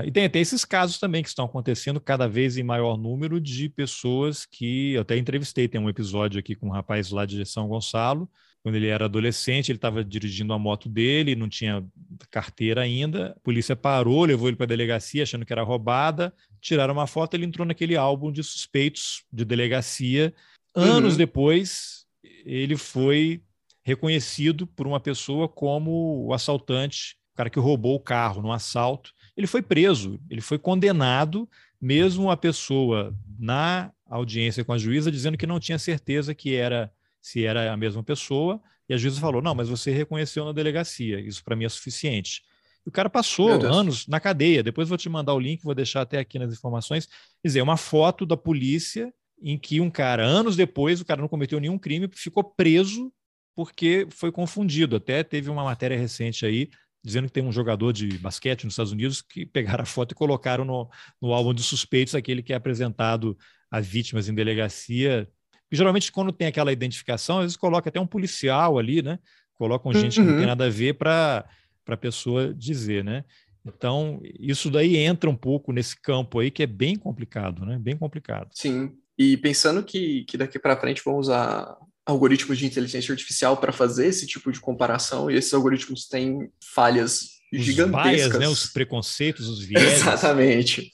E tem até esses casos também que estão acontecendo cada vez em maior número de pessoas que eu até entrevistei. Tem um episódio aqui com um rapaz lá de São Gonçalo. Quando ele era adolescente, ele estava dirigindo a moto dele, não tinha carteira ainda. A polícia parou, levou ele para a delegacia achando que era roubada. Tiraram uma foto, ele entrou naquele álbum de suspeitos de delegacia. Anos uhum. depois, ele foi reconhecido por uma pessoa como o assaltante, o cara que roubou o carro no assalto ele foi preso, ele foi condenado, mesmo a pessoa na audiência com a juíza dizendo que não tinha certeza que era se era a mesma pessoa, e a juíza falou: "Não, mas você reconheceu na delegacia, isso para mim é suficiente". E o cara passou anos na cadeia. Depois vou te mandar o link, vou deixar até aqui nas informações. Quer dizer, uma foto da polícia em que um cara, anos depois, o cara não cometeu nenhum crime, ficou preso porque foi confundido. Até teve uma matéria recente aí dizendo que tem um jogador de basquete nos Estados Unidos que pegaram a foto e colocaram no, no álbum de suspeitos, aquele que é apresentado a vítimas em delegacia. E, geralmente, quando tem aquela identificação, às vezes coloca até um policial ali, né? Colocam gente uhum. que não tem uhum. nada a ver para a pessoa dizer, né? Então, isso daí entra um pouco nesse campo aí que é bem complicado, né? Bem complicado. Sim. E pensando que, que daqui para frente vamos usar algoritmos de inteligência artificial para fazer esse tipo de comparação, e esses algoritmos têm falhas os gigantescas. Bias, né? Os preconceitos, os vieses. Exatamente.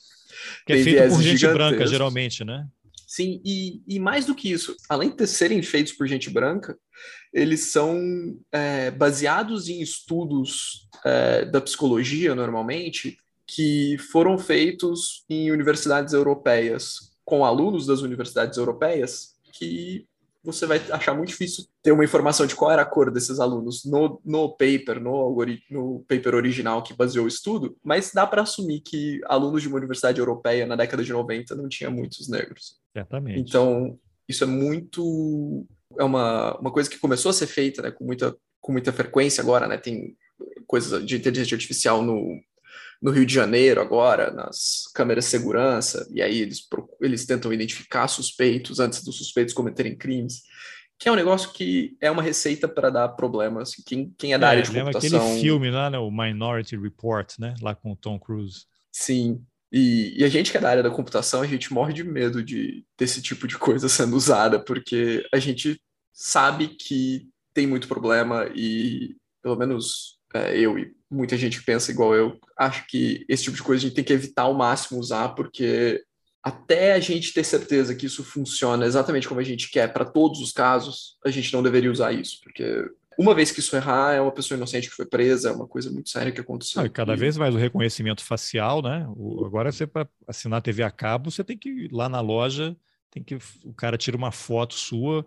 Que é feito por gente branca, geralmente, né? Sim, e, e mais do que isso, além de serem feitos por gente branca, eles são é, baseados em estudos é, da psicologia, normalmente, que foram feitos em universidades europeias, com alunos das universidades europeias, que você vai achar muito difícil ter uma informação de qual era a cor desses alunos no, no paper, no, algoritmo, no paper original que baseou o estudo, mas dá para assumir que alunos de uma universidade europeia na década de 90 não tinha muitos negros. Certamente. Então, isso é muito. É uma, uma coisa que começou a ser feita né, com, muita, com muita frequência agora, né? Tem coisas de inteligência artificial no, no Rio de Janeiro agora, nas câmeras de segurança, e aí eles, eles tentam identificar suspeitos antes dos suspeitos cometerem crimes, que é um negócio que é uma receita para dar problemas. Quem, quem é da é, área de computação... aquele filme lá, né, o Minority Report, né, lá com o Tom Cruise. Sim, e, e, a gente que é da área da computação, a gente morre de medo de desse tipo de coisa sendo usada, porque a gente sabe que tem muito problema e, pelo menos é, eu e muita gente pensa igual eu, acho que esse tipo de coisa a gente tem que evitar ao máximo usar, porque até a gente ter certeza que isso funciona exatamente como a gente quer para todos os casos, a gente não deveria usar isso, porque uma vez que isso errar, é uma pessoa inocente que foi presa, é uma coisa muito séria que aconteceu. Ah, e cada vez mais o reconhecimento facial, né? O, agora você para assinar TV a cabo, você tem que ir lá na loja, tem que o cara tira uma foto sua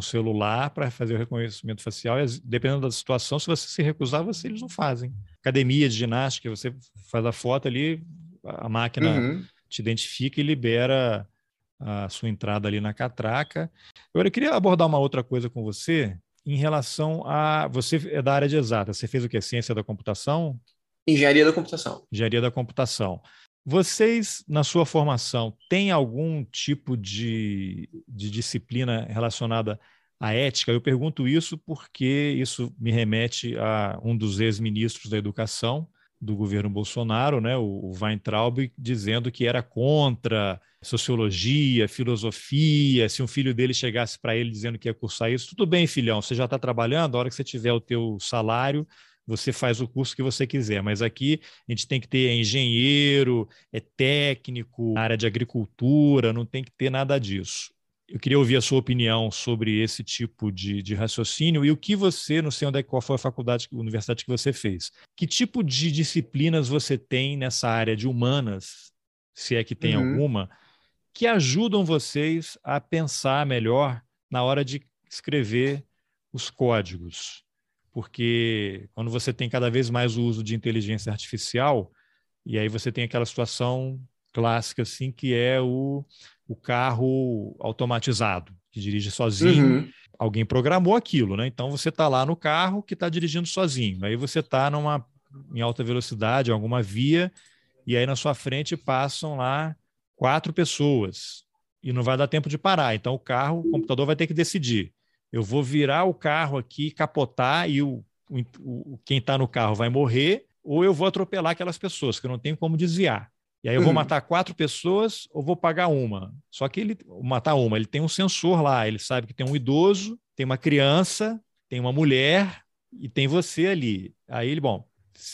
com celular para fazer o reconhecimento facial. E, dependendo da situação, se você se recusar, você, eles não fazem. Academia de ginástica, você faz a foto ali, a máquina uhum. te identifica e libera a sua entrada ali na catraca. Agora, eu queria abordar uma outra coisa com você em relação a. Você é da área de exata, você fez o que? Ciência da computação? Engenharia da computação. Engenharia da computação. Vocês, na sua formação, têm algum tipo de, de disciplina relacionada à ética? Eu pergunto isso porque isso me remete a um dos ex-ministros da educação do governo Bolsonaro, né, o Weintraub, dizendo que era contra sociologia, filosofia, se um filho dele chegasse para ele dizendo que ia cursar isso, tudo bem, filhão, você já está trabalhando, a hora que você tiver o teu salário, você faz o curso que você quiser. Mas aqui a gente tem que ter engenheiro, é técnico, área de agricultura, não tem que ter nada disso. Eu queria ouvir a sua opinião sobre esse tipo de, de raciocínio e o que você, não sei onde é, qual foi a faculdade, a universidade que você fez. Que tipo de disciplinas você tem nessa área de humanas, se é que tem uhum. alguma, que ajudam vocês a pensar melhor na hora de escrever os códigos? Porque quando você tem cada vez mais o uso de inteligência artificial, e aí você tem aquela situação clássica assim que é o o carro automatizado, que dirige sozinho. Uhum. Alguém programou aquilo, né? Então você está lá no carro que está dirigindo sozinho. Aí você está numa em alta velocidade, alguma via, e aí na sua frente passam lá quatro pessoas e não vai dar tempo de parar. Então o carro, o computador vai ter que decidir. Eu vou virar o carro aqui, capotar e o, o, quem está no carro vai morrer, ou eu vou atropelar aquelas pessoas que eu não tenho como desviar. E aí eu vou uhum. matar quatro pessoas ou vou pagar uma. Só que ele matar uma, ele tem um sensor lá, ele sabe que tem um idoso, tem uma criança, tem uma mulher e tem você ali. Aí ele, bom,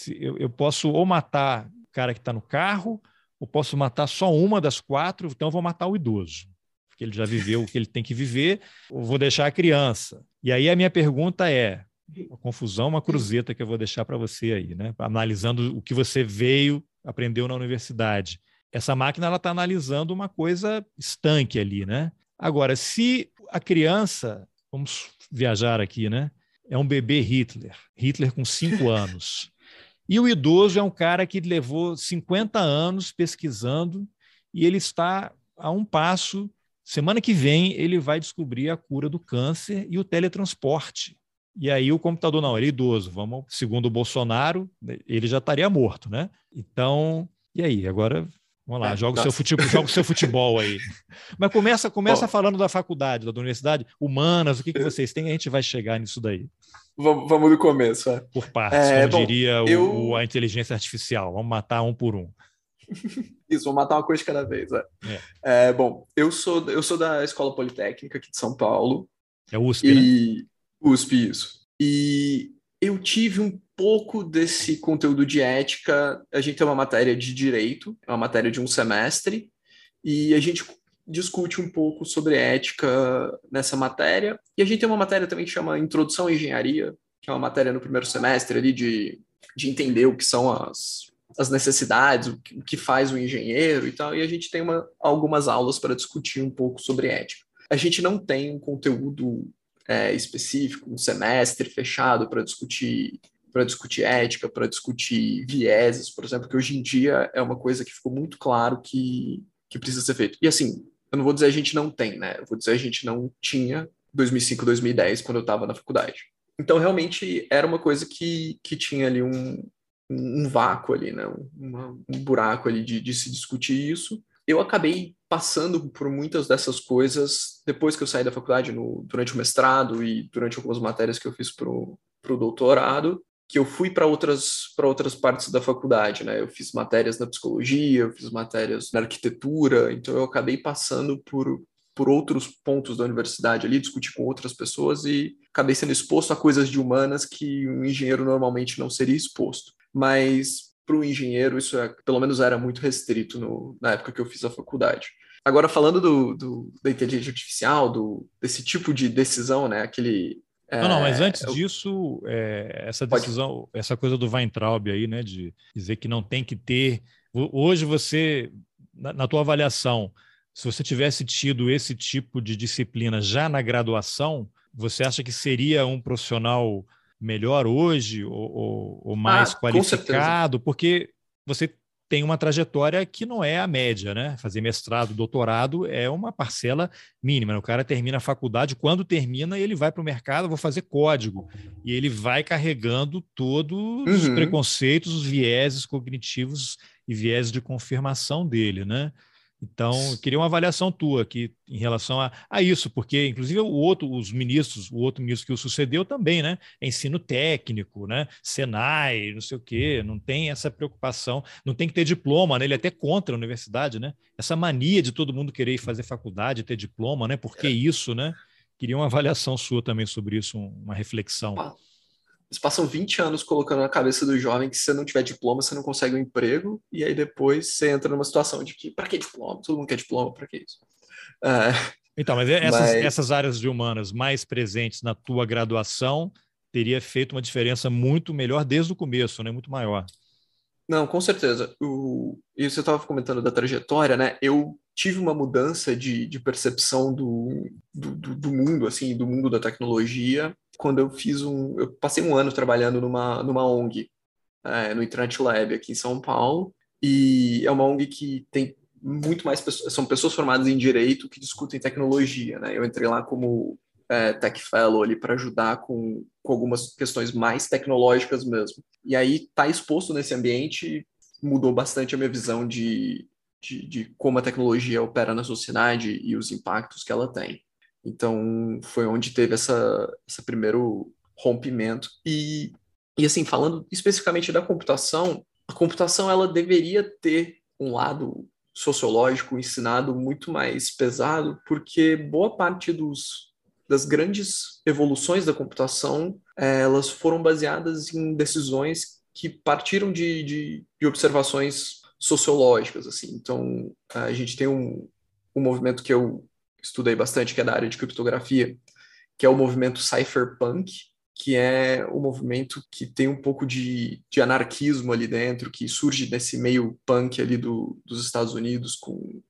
eu, eu posso ou matar o cara que está no carro, ou posso matar só uma das quatro, então eu vou matar o idoso, porque ele já viveu o que ele tem que viver, ou vou deixar a criança. E aí a minha pergunta é, uma confusão, uma cruzeta que eu vou deixar para você aí, né? Analisando o que você veio aprendeu na universidade. Essa máquina ela está analisando uma coisa estanque ali, né? Agora, se a criança, vamos viajar aqui, né? É um bebê Hitler, Hitler com cinco anos. E o idoso é um cara que levou 50 anos pesquisando e ele está a um passo. Semana que vem ele vai descobrir a cura do câncer e o teletransporte. E aí o computador, não, ele é idoso, vamos, segundo o Bolsonaro, ele já estaria morto, né? Então, e aí? Agora, vamos lá, é, joga, o seu futebol, joga o seu futebol aí. Mas começa, começa falando da faculdade, da universidade, humanas, o que, que vocês têm, a gente vai chegar nisso daí. Vamos, vamos do começo. É. Por partes, é, como bom, diria o, eu... a inteligência artificial, vamos matar um por um. Isso, vou matar uma coisa de cada vez. É. É. É, bom, eu sou, eu sou da Escola Politécnica aqui de São Paulo. É USP, e... né? USP, isso. E eu tive um pouco desse conteúdo de ética. A gente tem uma matéria de direito, é uma matéria de um semestre, e a gente discute um pouco sobre ética nessa matéria. E a gente tem uma matéria também que chama Introdução à Engenharia, que é uma matéria no primeiro semestre ali de, de entender o que são as, as necessidades, o que, faz o engenheiro e tal. E a gente tem uma, algumas aulas para discutir um pouco sobre ética. A gente não tem um conteúdo é, específico, um semestre fechado para discutir para discutir ética, para discutir vieses, por exemplo, que hoje em dia é uma coisa que ficou muito claro que, que precisa ser feito. E assim, eu não vou dizer a gente não tem, né? Eu vou dizer a gente não tinha 2005, 2010, quando eu estava na faculdade. Então, realmente, era uma coisa que, que tinha ali um, um vácuo ali, né? Um, um buraco ali de, de se discutir isso. Eu acabei passando por muitas dessas coisas depois que eu saí da faculdade, no, durante o mestrado e durante algumas matérias que eu fiz para o doutorado, que eu fui para outras outras partes da faculdade, né? Eu fiz matérias na psicologia, eu fiz matérias na arquitetura, então eu acabei passando por por outros pontos da universidade ali, discutir com outras pessoas e acabei sendo exposto a coisas de humanas que um engenheiro normalmente não seria exposto. Mas para o engenheiro isso é, pelo menos era muito restrito no, na época que eu fiz a faculdade. Agora, falando do, do, da inteligência artificial, do, desse tipo de decisão, né? Aquele. Não, não, mas é, antes disso, é, essa decisão, Pode. essa coisa do Weintraub aí, né? De dizer que não tem que ter. Hoje você, na, na tua avaliação, se você tivesse tido esse tipo de disciplina já na graduação, você acha que seria um profissional melhor hoje ou, ou, ou mais ah, qualificado? Porque você tem uma trajetória que não é a média, né? Fazer mestrado, doutorado é uma parcela mínima. Né? O cara termina a faculdade, quando termina, ele vai para o mercado, vou fazer código. E ele vai carregando todos uhum. os preconceitos, os vieses cognitivos e vieses de confirmação dele, né? Então, eu queria uma avaliação tua aqui em relação a, a, isso, porque, inclusive, o outro, os ministros, o outro ministro que o sucedeu também, né? Ensino técnico, né? Senai, não sei o quê, não tem essa preocupação, não tem que ter diploma, né? Ele é até contra a universidade, né? Essa mania de todo mundo querer fazer faculdade, ter diploma, né? Por que é. isso, né? Queria uma avaliação sua também sobre isso, uma reflexão. Eles passam 20 anos colocando na cabeça do jovem que se você não tiver diploma, você não consegue um emprego, e aí depois você entra numa situação de que, para que diploma? Todo mundo quer diploma, para que isso? É, então, mas essas, mas essas áreas de humanas mais presentes na tua graduação teria feito uma diferença muito melhor desde o começo, né? Muito maior. Não, com certeza. O... E você estava comentando da trajetória, né? Eu tive uma mudança de, de percepção do, do, do, mundo, assim, do mundo da tecnologia, quando eu fiz um... Eu passei um ano trabalhando numa, numa ONG, é, no Internet Lab, aqui em São Paulo, e é uma ONG que tem muito mais pessoas... São pessoas formadas em Direito que discutem tecnologia, né? Eu entrei lá como é, Tech Fellow ali para ajudar com, com algumas questões mais tecnológicas mesmo. E aí, estar tá exposto nesse ambiente mudou bastante a minha visão de, de, de, como a tecnologia opera na sociedade e os impactos que ela tem. Então, foi onde teve essa, esse primeiro rompimento. E, e assim, falando especificamente da computação, a computação ela deveria ter um lado sociológico ensinado muito mais pesado, porque boa parte dos, das grandes evoluções da computação, é, elas foram baseadas em decisões que partiram de, de, de observações sociológicas, assim. Então, a gente tem um, um movimento que eu estudei bastante, que é da área de criptografia, que é o movimento cypherpunk, que é um movimento que tem um pouco de, de anarquismo ali dentro, que surge nesse meio punk ali do, dos Estados Unidos, com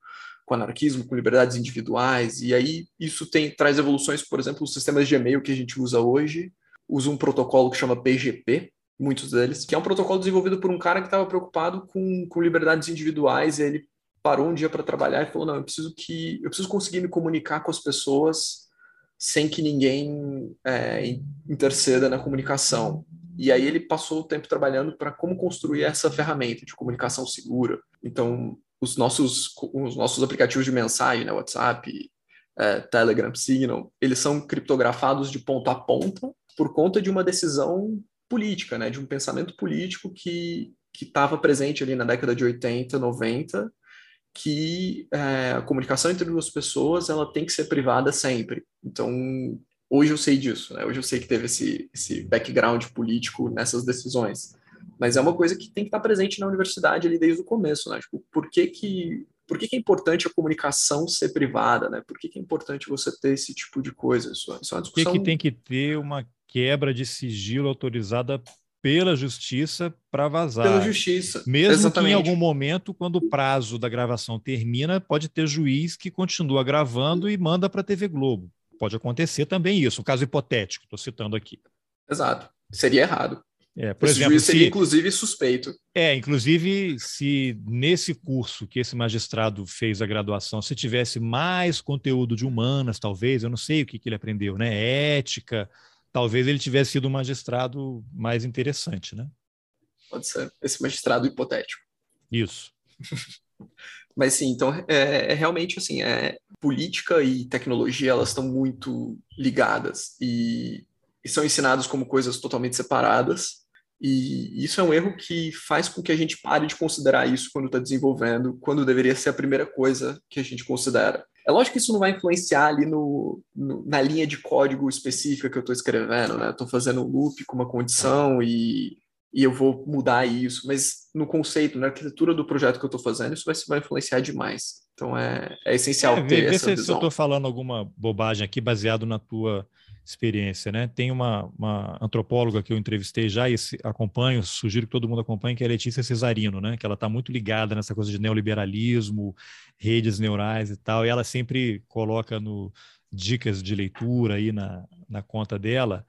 com anarquismo, com liberdades individuais, e aí isso tem, traz evoluções, por exemplo, os sistemas de e-mail que a gente usa hoje, usa um protocolo que chama PGP, muitos deles, que é um protocolo desenvolvido por um cara que estava preocupado com, com liberdades individuais, e ele parou um dia para trabalhar e falou, não, eu preciso que eu preciso conseguir me comunicar com as pessoas sem que ninguém é, interceda na comunicação. E aí ele passou o tempo trabalhando para como construir essa ferramenta de comunicação segura. Então, os nossos, os nossos aplicativos de mensagem, né, WhatsApp, é, Telegram, Signal, eles são criptografados de ponta a ponta por conta de uma decisão política, né, de um pensamento político que que estava presente ali na década de 80, 90, que é, a comunicação entre duas pessoas ela tem que ser privada sempre. Então, hoje eu sei disso, né? Hoje eu sei que teve esse, esse background político nessas decisões. Mas é uma coisa que tem que estar presente na universidade ali desde o começo, né? Tipo, por que que, por que, que é importante a comunicação ser privada, né? Por que, que é importante você ter esse tipo de coisa? Isso, isso é uma discussão... Por que, que tem que ter uma quebra de sigilo autorizada pela justiça para vazar. Pela justiça. Mesmo Exatamente. que em algum momento, quando o prazo da gravação termina, pode ter juiz que continua gravando e manda para a TV Globo. Pode acontecer também isso, um caso hipotético, estou citando aqui. Exato. Seria errado. É, por esse exemplo, juiz seria se, inclusive suspeito. É, inclusive se nesse curso que esse magistrado fez a graduação, se tivesse mais conteúdo de humanas, talvez, eu não sei o que, que ele aprendeu, né? Ética, talvez ele tivesse sido um magistrado mais interessante, né? Pode ser, esse magistrado hipotético. Isso. Mas sim, então é, é, realmente assim, é, política e tecnologia elas estão muito ligadas e, e são ensinados como coisas totalmente separadas. E isso é um erro que faz com que a gente pare de considerar isso quando está desenvolvendo, quando deveria ser a primeira coisa que a gente considera. É lógico que isso não vai influenciar ali no, no na linha de código específica que eu estou escrevendo, né? Estou fazendo um loop com uma condição e, e eu vou mudar isso, mas no conceito, na arquitetura do projeto que eu estou fazendo, isso vai, vai influenciar demais. Então é, é essencial é, ter vê, essa vê visão. se eu estou falando alguma bobagem aqui baseado na tua experiência, né? Tem uma, uma antropóloga que eu entrevistei já e acompanho, sugiro que todo mundo acompanhe, que é a Letícia Cesarino, né? Que ela está muito ligada nessa coisa de neoliberalismo, redes neurais e tal, e ela sempre coloca no dicas de leitura aí na, na conta dela,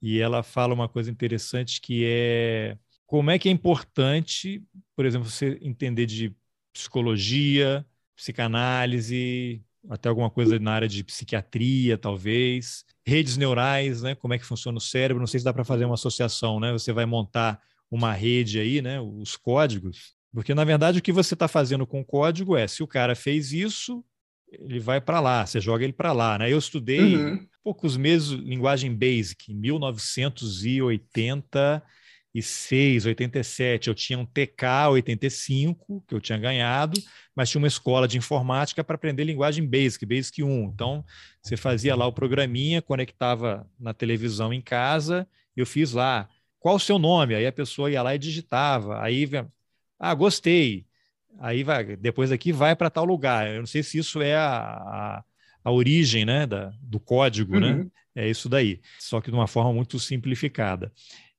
e ela fala uma coisa interessante que é como é que é importante, por exemplo, você entender de psicologia, psicanálise, até alguma coisa na área de psiquiatria, talvez. Redes neurais, né? Como é que funciona o cérebro? Não sei se dá para fazer uma associação, né? Você vai montar uma rede aí, né? Os códigos. Porque, na verdade, o que você está fazendo com o código é, se o cara fez isso, ele vai para lá, você joga ele para lá, né? Eu estudei uhum. poucos meses linguagem Basic, em 1980 86, 87, eu tinha um TK 85, que eu tinha ganhado, mas tinha uma escola de informática para aprender linguagem Basic, Basic 1. Então, você fazia lá o programinha, conectava na televisão em casa eu fiz lá, qual o seu nome? Aí a pessoa ia lá e digitava, aí, ah, gostei. Aí vai, depois daqui vai para tal lugar. Eu não sei se isso é a, a, a origem né, da, do código, né? uhum. né? É isso daí, só que de uma forma muito simplificada.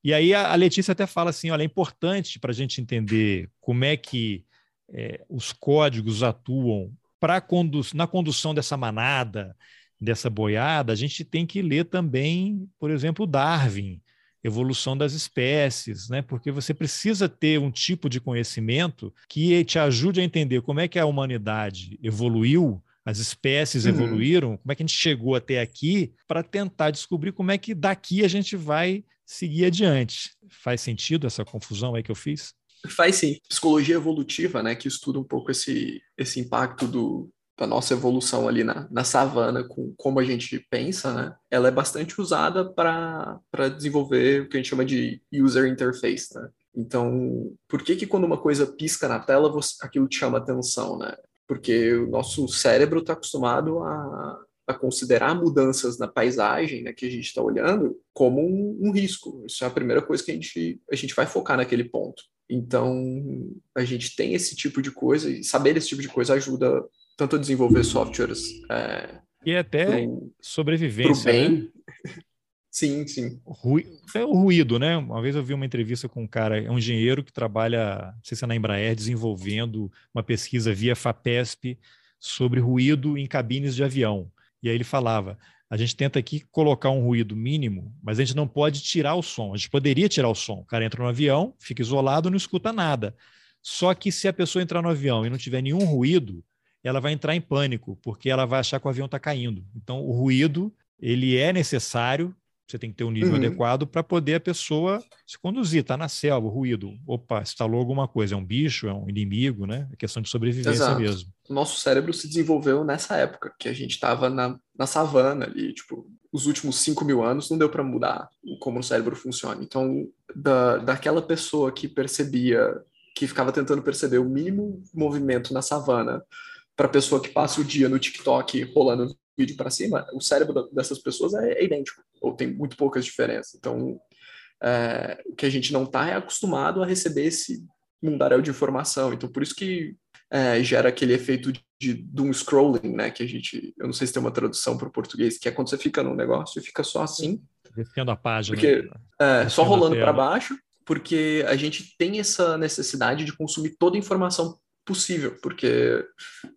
E aí a, Letícia até fala assim: olha, é importante para a gente entender como é que é, os códigos atuam para condu na condução dessa manada, dessa boiada, a gente tem que ler também, por exemplo, Darwin, Evolução das Espécies, né? porque você precisa ter um tipo de conhecimento que te ajude a entender como é que a humanidade evoluiu, as espécies uhum. evoluíram, como é que a gente chegou até aqui, para tentar descobrir como é que daqui a gente vai seguir adiante. Faz sentido essa confusão aí que eu fiz? Faz sim. Psicologia evolutiva, né, que estuda um pouco esse, esse impacto do, da nossa evolução ali na, na savana, com como a gente pensa, né, ela é bastante usada para desenvolver o que a gente chama de user interface, né? Então, por que que quando uma coisa pisca na tela, você, aquilo te chama atenção, né? Porque o nosso cérebro está acostumado a, a considerar mudanças na paisagem né, que a gente está olhando como um, um, risco. Isso é a primeira coisa que a gente, a gente vai focar naquele ponto. Então, a gente tem esse tipo de coisa, e saber esse tipo de coisa ajuda tanto a desenvolver softwares. É, e até pro, sobrevivência. Pro bem. Né? Sim, sim. É o ruído, né? Uma vez eu vi uma entrevista com um cara, é um engenheiro que trabalha, não sei se é na Embraer, desenvolvendo uma pesquisa via FAPESP sobre ruído em cabines de avião. E aí ele falava: a gente tenta aqui colocar um ruído mínimo, mas a gente não pode tirar o som. A gente poderia tirar o som. O cara entra no avião, fica isolado, não escuta nada. Só que se a pessoa entrar no avião e não tiver nenhum ruído, ela vai entrar em pânico, porque ela vai achar que o avião está caindo. Então, o ruído ele é necessário você tem que ter um nível uhum. adequado para poder a pessoa se conduzir. Está na selva, ruído. Opa, instalou alguma coisa. É um bicho, é um inimigo, né? É questão de sobrevivência Exato. mesmo. Nosso cérebro se desenvolveu nessa época, que a gente estava na, na savana ali. Tipo, os últimos 5 mil anos não deu para mudar como o cérebro funciona. Então, da, daquela pessoa que percebia, que ficava tentando perceber o mínimo movimento na savana, para a pessoa que passa o dia no TikTok rolando vídeo para cima, o cérebro dessas pessoas é, é, idêntico, ou tem muito poucas diferenças. Então, é, o que a gente não está é acostumado a receber esse mundaréu de informação. Então, por isso que é, gera aquele efeito de, de doom scrolling, né? Que a gente, eu não sei se tem uma tradução para o português, que é quando você fica num negócio e fica só assim. Descendo a página. Porque, é, só rolando para baixo, porque a gente tem essa necessidade de consumir toda a informação possível, porque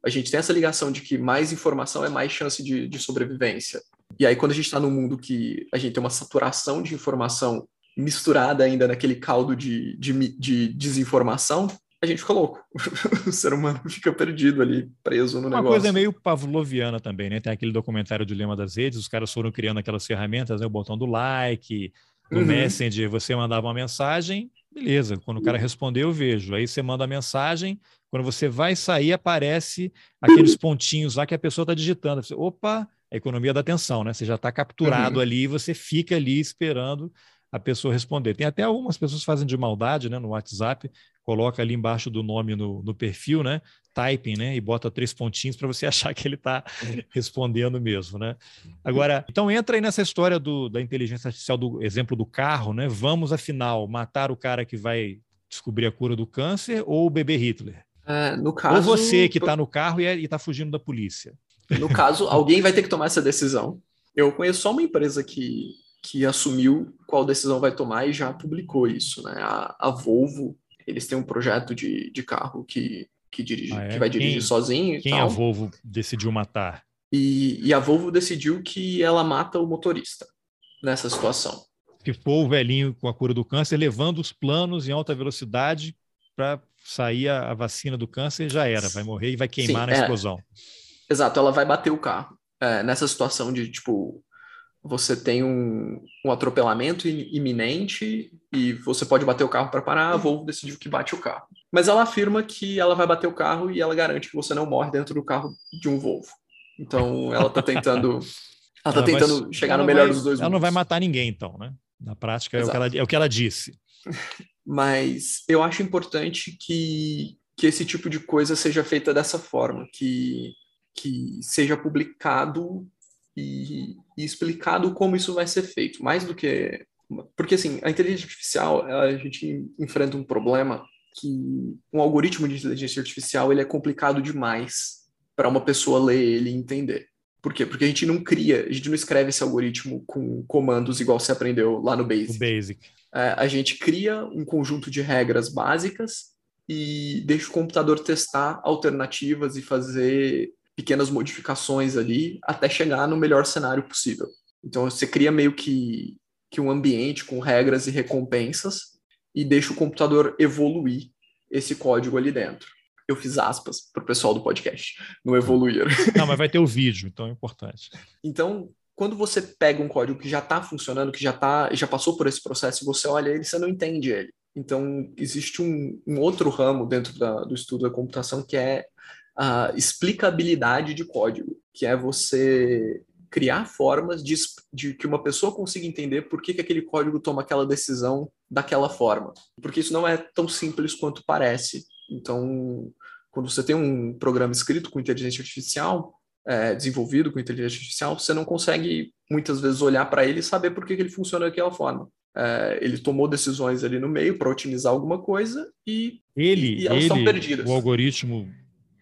a gente tem essa ligação de que mais informação é mais chance de, de sobrevivência. E aí, quando a gente está num mundo que a gente tem uma saturação de informação misturada ainda naquele caldo de, de, de desinformação, a gente fica louco. o ser humano fica perdido ali, preso no Uma negócio. Uma coisa meio pavloviana também, né? Tem aquele documentário do Lema das Redes, os caras foram criando aquelas ferramentas, né? O botão do like, no uhum. Messenger, você mandava uma mensagem, beleza. Quando o cara respondeu, eu vejo. Aí você manda a mensagem, quando você vai sair, aparece aqueles pontinhos lá que a pessoa está digitando. Você, Opa, a economia da atenção, né? Você já está capturado uhum. ali e você fica ali esperando a pessoa responder. Tem até algumas pessoas que fazem de maldade né, no WhatsApp, coloca ali embaixo do nome no, no perfil, né? Typing, né? E bota três pontinhos para você achar que ele está respondendo mesmo, né? Agora, então entra aí nessa história do, da inteligência artificial, do exemplo do carro, né? Vamos, afinal, matar o cara que vai descobrir a cura do câncer ou o bebê Hitler? É, no caso, Ou você que está no carro e é, está fugindo da polícia. No caso, alguém vai ter que tomar essa decisão. Eu conheço só uma empresa que, que assumiu qual decisão vai tomar e já publicou isso. Né? A, a Volvo, eles têm um projeto de, de carro que, que, dirige, ah, é? que vai dirigir quem, sozinho. quem tal. a Volvo decidiu matar? E, e a Volvo decidiu que ela mata o motorista nessa situação. Se for o velhinho com a cura do câncer, levando os planos em alta velocidade para sair a, a, vacina do câncer, já era, vai morrer e vai queimar Sim, na é. explosão. Exato, ela vai bater o carro. É, nessa situação de, tipo, você tem um, um atropelamento iminente e você pode bater o carro para parar, a Volvo decidiu que bate o carro. Mas ela afirma que ela vai bater o carro e ela garante que você não morre dentro do carro de um Volvo. Então, ela está tentando... Ela está tentando vai, chegar no melhor vai, dos dois Ela mundos. não vai matar ninguém, então, né? Na prática, é o, ela, é o que ela disse. Mas eu acho importante que, que esse tipo de coisa seja feita dessa forma, que, que seja publicado e, e explicado como isso vai ser feito, mais do que porque assim, a inteligência artificial, a gente enfrenta um problema que um algoritmo de inteligência artificial ele é complicado demais para uma pessoa ler ele e entender. Por quê? Porque a gente não cria, a gente não escreve esse algoritmo com comandos igual você aprendeu lá no Basic. O Basic. É, a gente cria um conjunto de regras básicas e deixa o computador testar alternativas e fazer pequenas modificações ali até chegar no melhor cenário possível. Então você cria meio que, que um ambiente com regras e recompensas e deixa o computador evoluir esse código ali dentro. Eu fiz aspas para o pessoal do podcast, no evoluir. Não, mas vai ter o vídeo, então é importante. Então, quando você pega um código que já está funcionando, que já tá, já passou por esse processo, e você olha ele, você não entende ele. Então, existe um, um outro ramo dentro da, do estudo da computação que é a explicabilidade de código, que é você criar formas de, de, que uma pessoa consiga entender por que, que aquele código toma aquela decisão daquela forma. Porque isso não é tão simples quanto parece. Então, quando você tem um programa escrito com inteligência artificial, é, desenvolvido com inteligência artificial, você não consegue muitas vezes olhar para ele e saber por que, que ele funciona daquela forma. É, ele tomou decisões ali no meio para otimizar alguma coisa e, ele, e elas ele, estão perdidas. O algoritmo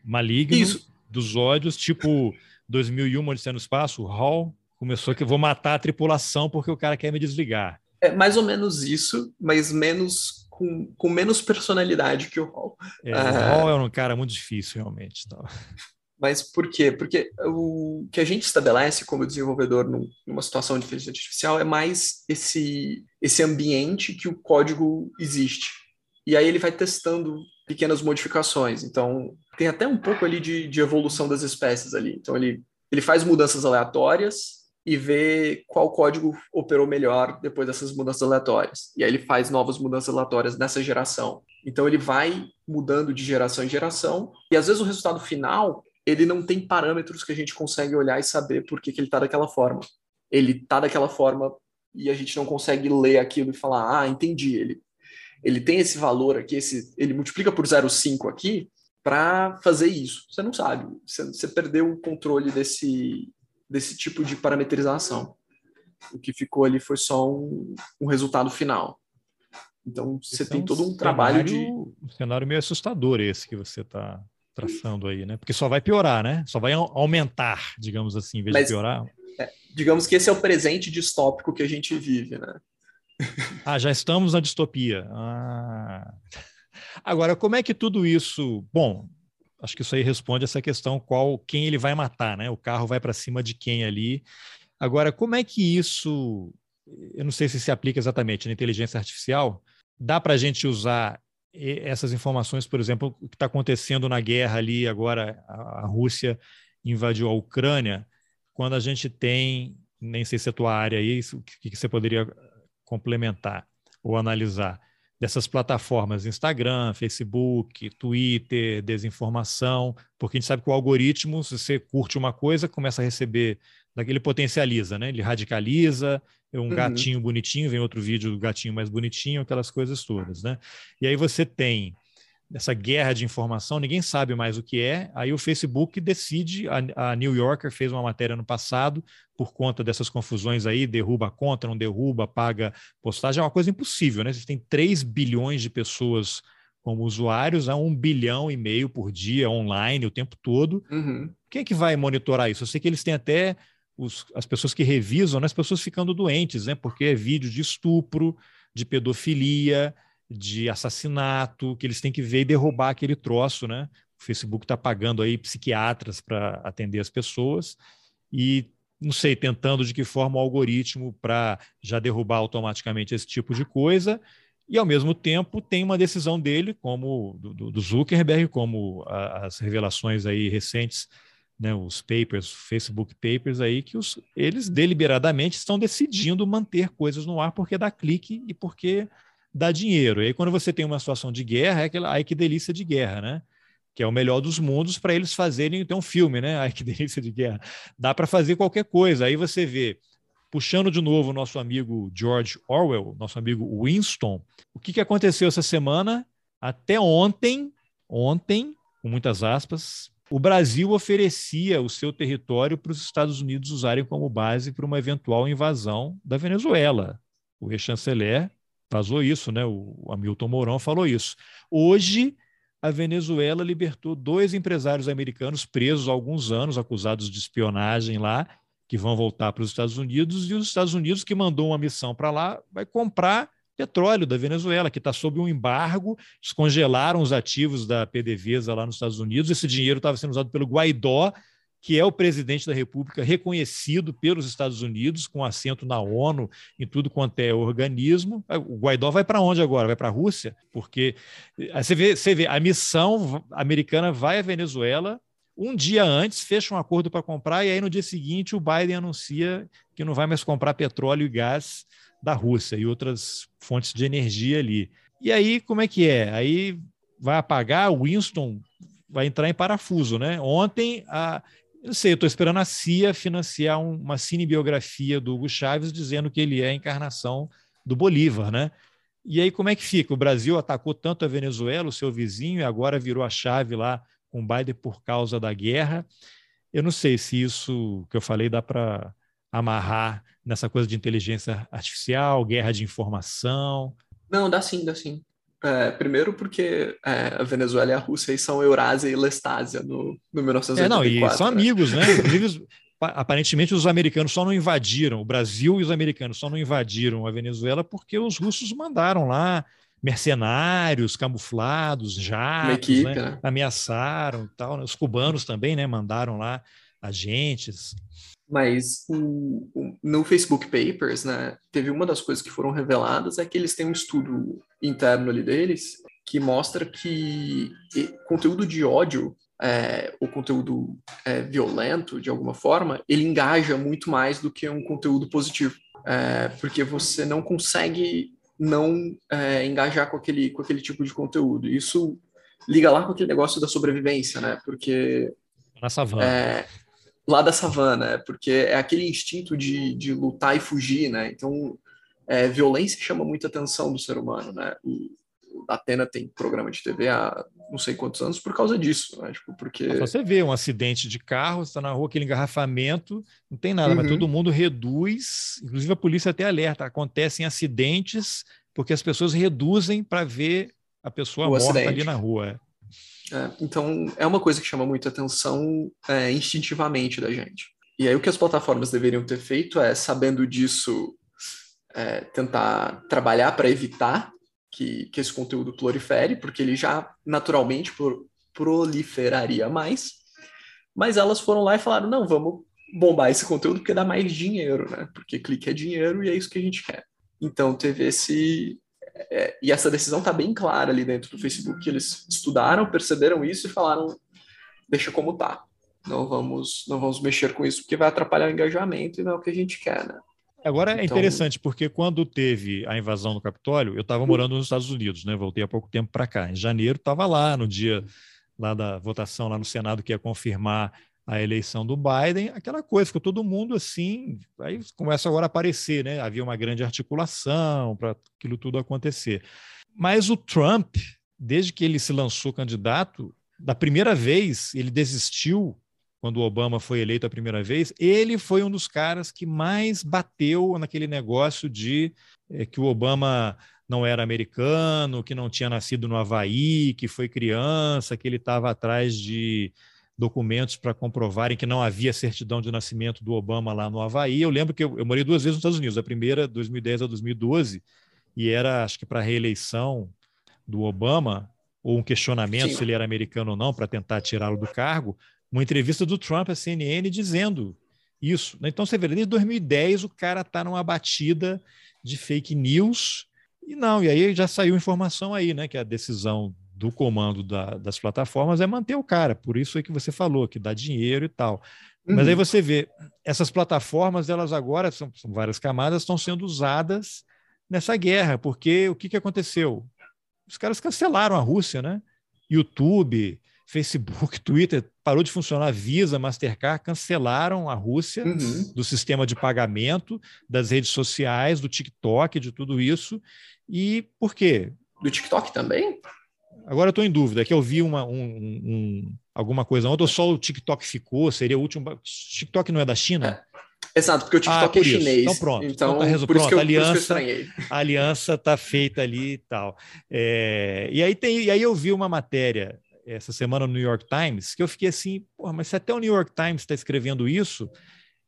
maligno Isso. dos ódios, tipo 2001, Odisseia no Espaço, o Hall começou que eu vou matar a tripulação porque o cara quer me desligar. É mais ou menos isso, mas menos com, com menos personalidade que o Hall. É, o Hall é um cara muito difícil, realmente. Então. Mas por quê? Porque o que a gente estabelece como desenvolvedor num, numa situação de inteligência artificial é mais esse, esse ambiente que o código existe. E aí ele vai testando pequenas modificações. Então, tem até um pouco ali de, de evolução das espécies ali. Então, ele, ele faz mudanças aleatórias e vê qual código operou melhor depois dessas mudanças aleatórias. E aí ele faz novas mudanças aleatórias nessa geração. Então, ele vai mudando de geração em geração. E às vezes o resultado final, ele não tem parâmetros que a gente consegue olhar e saber por que, que ele está daquela forma. Ele está daquela forma e a gente não consegue ler aquilo e falar, ah, entendi. Ele ele tem esse valor aqui, esse, ele multiplica por 0,5 aqui para fazer isso. Você não sabe, você, você, perdeu o controle desse, desse tipo de parametrização. O que ficou ali foi só um, um resultado final. Então você esse tem é um todo um trabalho de. Um cenário meio assustador esse que você está traçando aí, né? Porque só vai piorar, né? Só vai aumentar, digamos assim, em vez Mas, de piorar. É, digamos que esse é o presente distópico que a gente vive, né? Ah, já estamos na distopia. Ah. Agora, como é que tudo isso. Bom, acho que isso aí responde essa questão: qual, quem ele vai matar, né? O carro vai para cima de quem ali. Agora, como é que isso. Eu não sei se se aplica exatamente na inteligência artificial. Dá para a gente usar essas informações, por exemplo, o que está acontecendo na guerra ali agora, a Rússia invadiu a Ucrânia, quando a gente tem, nem sei se é tua área aí, o que você poderia complementar ou analisar dessas plataformas Instagram, Facebook, Twitter, desinformação, porque a gente sabe que o algoritmo, se você curte uma coisa, começa a receber, daquele potencializa, né? Ele radicaliza, é um uhum. gatinho bonitinho, vem outro vídeo do gatinho mais bonitinho, aquelas coisas todas, né? E aí você tem essa guerra de informação, ninguém sabe mais o que é. Aí o Facebook decide, a, a, New Yorker fez uma matéria no passado, por conta dessas confusões aí, derruba a conta, não derruba, paga postagem, é uma coisa impossível, né? Você tem 3 bilhões de pessoas como usuários, a um bilhão e meio por dia online o tempo todo. Uhum. Quem é que vai monitorar isso? Eu sei que eles têm até os, as pessoas que revisam, né? as pessoas ficando doentes, né? Porque é vídeo de estupro, de pedofilia, de assassinato, que eles têm que ver e derrubar aquele troço, né? O Facebook está pagando aí psiquiatras para atender as pessoas e não sei, tentando de que forma o algoritmo para já derrubar automaticamente esse tipo de coisa, e ao mesmo tempo tem uma decisão dele, como do, do Zuckerberg, como a, as revelações aí recentes, né, os papers, Facebook papers aí, que os, eles deliberadamente estão decidindo manter coisas no ar porque dá clique e porque dá dinheiro. E aí, quando você tem uma situação de guerra, é aquela, ai que delícia de guerra, né? Que é o melhor dos mundos para eles fazerem então um filme, né? Ai que delícia de guerra. Dá para fazer qualquer coisa. Aí você vê, puxando de novo o nosso amigo George Orwell, nosso amigo Winston, o que, que aconteceu essa semana? Até ontem, ontem, com muitas aspas, o Brasil oferecia o seu território para os Estados Unidos usarem como base para uma eventual invasão da Venezuela. o ex-chanceler vazou isso, né? O Hamilton Mourão falou isso. Hoje, a Venezuela libertou dois empresários americanos presos há alguns anos, acusados de espionagem lá, que vão voltar para os Estados Unidos, e os Estados Unidos, que mandou uma missão para lá, vai comprar petróleo da Venezuela, que está sob um embargo, descongelaram os ativos da PDVSA lá nos Estados Unidos, esse dinheiro estava sendo usado pelo Guaidó, que é o presidente da República reconhecido pelos Estados Unidos, com assento na ONU, em tudo quanto é organismo. O Guaidó vai para onde agora? Vai para a Rússia? Porque você vê, você vê, a missão americana vai à Venezuela. Um dia antes, fecha um acordo para comprar, e aí no dia seguinte o Biden anuncia que não vai mais comprar petróleo e gás da Rússia e outras fontes de energia ali. E aí, como é que é? Aí vai apagar, o Winston vai entrar em parafuso, né? Ontem a, eu sei, eu estou esperando a CIA financiar um, uma cinebiografia do Hugo Chávez dizendo que ele é a encarnação do Bolívar, né? E aí como é que fica? O Brasil atacou tanto a Venezuela, o seu vizinho, e agora virou a chave lá com Biden por causa da guerra. Eu não sei se isso que eu falei dá para amarrar nessa coisa de inteligência artificial, guerra de informação. Não, dá sim, dá sim. É, primeiro porque é, a Venezuela e a Rússia são Eurásia e Lestásia no, no 1984. É, não, e são né? amigos, né? Inclusive, aparentemente os americanos só não invadiram, o Brasil e os americanos só não invadiram a Venezuela porque os russos mandaram lá mercenários camuflados, jatos, equipe, né? Né? ameaçaram e tal. Né? Os cubanos também, né? Mandaram lá agentes. Mas o, o, no Facebook Papers, né, teve uma das coisas que foram reveladas é que eles têm um estudo interno ali deles que mostra que conteúdo de ódio é, o conteúdo é, violento, de alguma forma, ele engaja muito mais do que um conteúdo positivo. É, porque você não consegue não é, engajar com aquele, com aquele tipo de conteúdo. Isso liga lá com aquele negócio da sobrevivência, né? Porque... Na savana. É, lá da savana, é, porque é aquele instinto de, de lutar e fugir, né? Então, é, violência chama muita atenção do ser humano, né? E a Atena tem programa de TV há não sei quantos anos por causa disso, né? Tipo, porque... Só você vê um acidente de carro, está na rua, aquele engarrafamento, não tem nada, uhum. mas todo mundo reduz, inclusive a polícia até alerta, acontecem acidentes porque as pessoas reduzem para ver a pessoa o morta acidente. ali na rua. É, então, é uma coisa que chama muita atenção é, instintivamente da gente. E aí, o que as plataformas deveriam ter feito é, sabendo disso, é, tentar trabalhar para evitar que, que esse conteúdo prolifere, porque ele já naturalmente proliferaria mais. Mas elas foram lá e falaram: não, vamos bombar esse conteúdo porque dá mais dinheiro, né? Porque clique é dinheiro e é isso que a gente quer. Então, teve esse, é, e essa decisão está bem clara ali dentro do Facebook. Eles estudaram, perceberam isso e falaram: deixa como tá. Não vamos, não vamos mexer com isso porque vai atrapalhar o engajamento e não é o que a gente quer, né? Agora é então... é interessante porque quando teve a invasão no Capitólio, eu estava morando nos Estados Unidos, né? Voltei há pouco tempo para cá. Em janeiro estava lá no dia lá da votação lá no Senado que ia confirmar a eleição do Biden, aquela coisa, ficou todo mundo assim, aí começa agora a aparecer, né? Havia uma grande articulação para aquilo tudo acontecer. Mas o Trump, desde que ele se lançou candidato, da primeira vez ele desistiu quando o Obama foi eleito a primeira vez, ele foi um dos caras que mais bateu naquele negócio de é, que o Obama não era americano, que não tinha nascido no Havaí, que foi criança, que ele estava atrás de documentos para comprovarem que não havia certidão de nascimento do Obama lá no Havaí. Eu lembro que eu, eu morei duas vezes nos Estados Unidos, a primeira 2010 a 2012, e era, acho que para a reeleição do Obama, ou um questionamento Sim. se ele era americano ou não, para tentar tirá-lo do cargo, uma entrevista do Trump à CNN dizendo isso. Então, você vê, desde 2010 o cara está numa batida de fake news, e não, e aí já saiu informação aí, né, que a decisão do comando da, das plataformas é manter o cara. Por isso é que você falou, que dá dinheiro e tal. Uhum. Mas aí uhum. você vê, essas plataformas, elas agora, são, são, várias camadas, estão sendo usadas nessa guerra, porque o que, que aconteceu? Os caras cancelaram a Rússia, né? YouTube, Facebook, Twitter, parou de funcionar, Visa, Mastercard, cancelaram a Rússia uhum. do sistema de pagamento, das redes sociais, do TikTok, de tudo isso. E por quê? Do TikTok também? Agora eu estou em dúvida, é que eu vi uma, um, um, alguma coisa ontem, ou só o TikTok ficou, seria o último. TikTok não é da China? Exato, porque o TikTok ah, é chinês. Então pronto. Então, então tá por, isso que eu, aliança, a aliança tá feita ali e tal. É, e, aí tem, e aí eu vi uma matéria essa semana no New York Times que eu fiquei assim, mas se até o New York Times está escrevendo isso,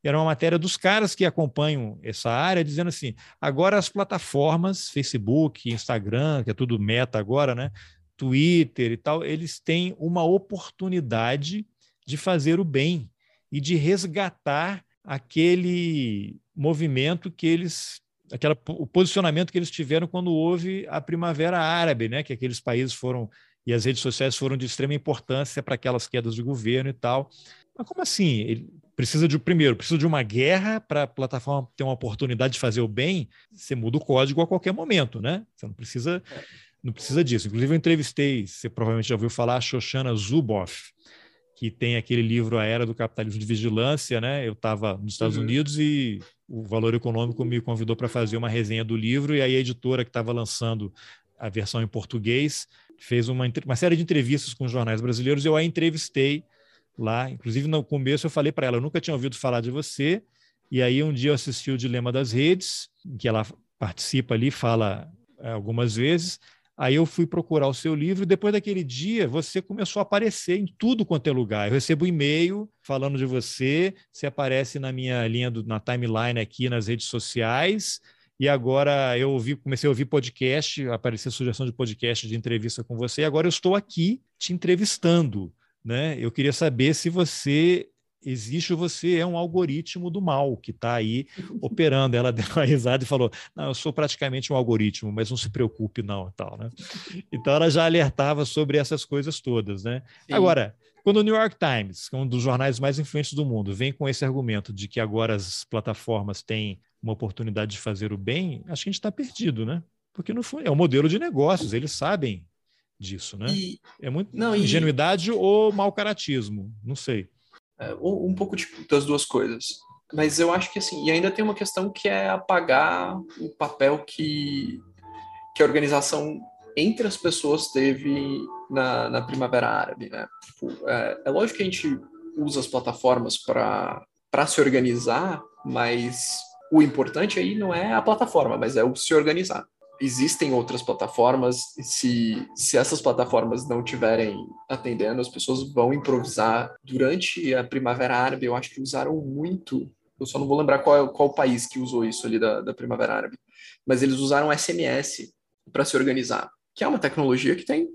era uma matéria dos caras que acompanham essa área, dizendo assim: agora as plataformas, Facebook, Instagram, que é tudo meta agora, né? Twitter e tal, eles têm uma oportunidade de fazer o bem e de resgatar aquele movimento que eles aquela, o posicionamento que eles tiveram quando houve a Primavera Árabe, né? que aqueles países foram e as redes sociais foram de extrema importância para aquelas quedas de governo e tal. Mas como assim? Ele precisa de primeiro, precisa de uma guerra para a plataforma ter uma oportunidade de fazer o bem. Você muda o código a qualquer momento, né? Você não precisa, não precisa disso. Inclusive eu entrevistei, você provavelmente já ouviu falar, a Shoshana Zuboff, que tem aquele livro A Era do Capitalismo de Vigilância, né? Eu estava nos Estados uhum. Unidos e o Valor Econômico me convidou para fazer uma resenha do livro e aí a editora que estava lançando a versão em português fez uma, uma série de entrevistas com jornais brasileiros e eu a entrevistei lá. Inclusive, no começo eu falei para ela, eu nunca tinha ouvido falar de você. E aí um dia eu assisti o Dilema das Redes, em que ela participa ali, fala é, algumas vezes. Aí eu fui procurar o seu livro e depois daquele dia você começou a aparecer em tudo quanto é lugar. Eu recebo e-mail falando de você, você aparece na minha linha, do, na timeline aqui nas redes sociais. E agora eu ouvi, comecei a ouvir podcast, apareceu sugestão de podcast, de entrevista com você. E agora eu estou aqui te entrevistando né? Eu queria saber se você existe você é um algoritmo do mal que está aí operando. Ela deu uma risada e falou: Não, eu sou praticamente um algoritmo, mas não se preocupe, não, tal, né? Então ela já alertava sobre essas coisas todas, né? Sim. Agora, quando o New York Times, que é um dos jornais mais influentes do mundo, vem com esse argumento de que agora as plataformas têm uma oportunidade de fazer o bem, acho que a gente está perdido, né? Porque não foi, é um modelo de negócios, eles sabem disso, né? E, é muito não, ingenuidade e... ou mau caratismo, não sei. É, um pouco de, das duas coisas. Mas eu acho que assim, e ainda tem uma questão que é apagar o papel que, que a organização entre as pessoas teve na, na Primavera Árabe, né? Tipo, é, é lógico que a gente usa as plataformas para se organizar, mas o importante aí não é a plataforma, mas é o se organizar existem outras plataformas, se, se essas plataformas não estiverem atendendo, as pessoas vão improvisar. Durante a Primavera Árabe, eu acho que usaram muito, eu só não vou lembrar qual, qual país que usou isso ali da, da Primavera Árabe, mas eles usaram SMS para se organizar, que é uma tecnologia que tem.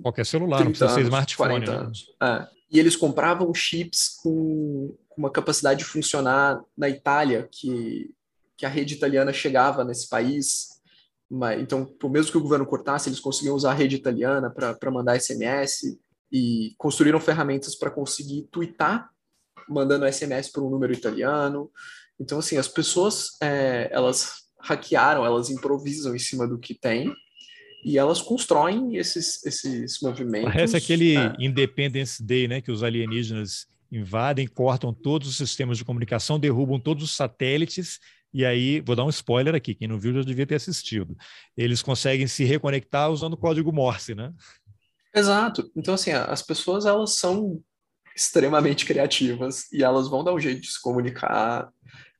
Qualquer celular, não precisa ser smartphone. 40 né? anos. É. E eles compravam chips com uma capacidade de funcionar na Itália, que, que a rede italiana chegava nesse país mas, então, por mesmo que o governo cortasse, eles conseguiam usar a rede italiana para mandar SMS e construíram ferramentas para conseguir twittar, mandando SMS para um número italiano. Então, assim, as pessoas, é, elas hackearam, elas improvisam em cima do que tem e elas constroem esses, esses movimentos. Parece aquele é. Independence Day, né, que os alienígenas invadem, cortam todos os sistemas de comunicação, derrubam todos os satélites e aí, vou dar um spoiler aqui, quem não viu já devia ter assistido. Eles conseguem se reconectar usando o código Morse, né? Exato. Então, assim, as pessoas, elas são extremamente criativas e elas vão dar um jeito de se comunicar,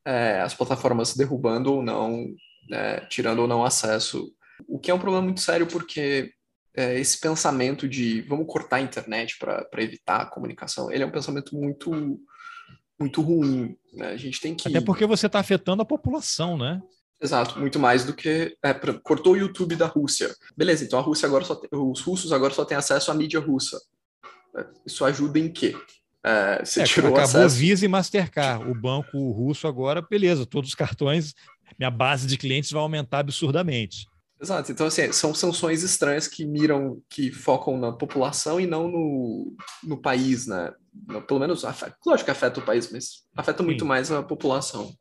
é, as plataformas derrubando ou não, né, tirando ou não acesso. O que é um problema muito sério porque é, esse pensamento de vamos cortar a internet para evitar a comunicação, ele é um pensamento muito muito ruim. Né? A gente tem que. Até porque você está afetando a população, né? Exato, muito mais do que. É, cortou o YouTube da Rússia. Beleza, então a Rússia agora só tem... os russos agora só têm acesso à mídia russa. É, isso ajuda em quê? É, você é, tirou acabou acesso... Visa e Mastercard. O banco russo agora, beleza, todos os cartões, minha base de clientes vai aumentar absurdamente. Exato. Então, assim, são sanções estranhas que miram, que focam na população e não no, no país, né? Pelo menos, afeta, lógico que afeta o país, mas afeta Sim. muito mais a população.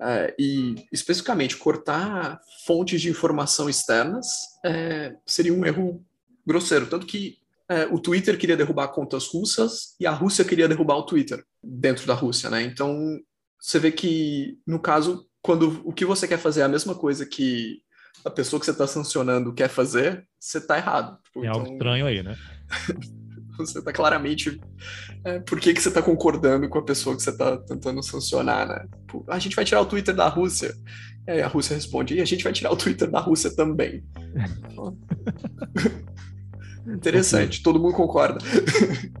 É, e, especificamente, cortar fontes de informação externas é, seria um erro grosseiro. Tanto que é, o Twitter queria derrubar contas russas e a Rússia queria derrubar o Twitter dentro da Rússia, né? Então, você vê que, no caso, quando o que você quer fazer é a mesma coisa que a pessoa que você está sancionando quer fazer, você está errado. Tipo, é algo então... estranho aí, né? Você está claramente. É, por que, que você está concordando com a pessoa que você está tentando sancionar, né? A gente vai tirar o Twitter da Rússia. E aí a Rússia responde, e a gente vai tirar o Twitter da Rússia também. Interessante, todo mundo concorda.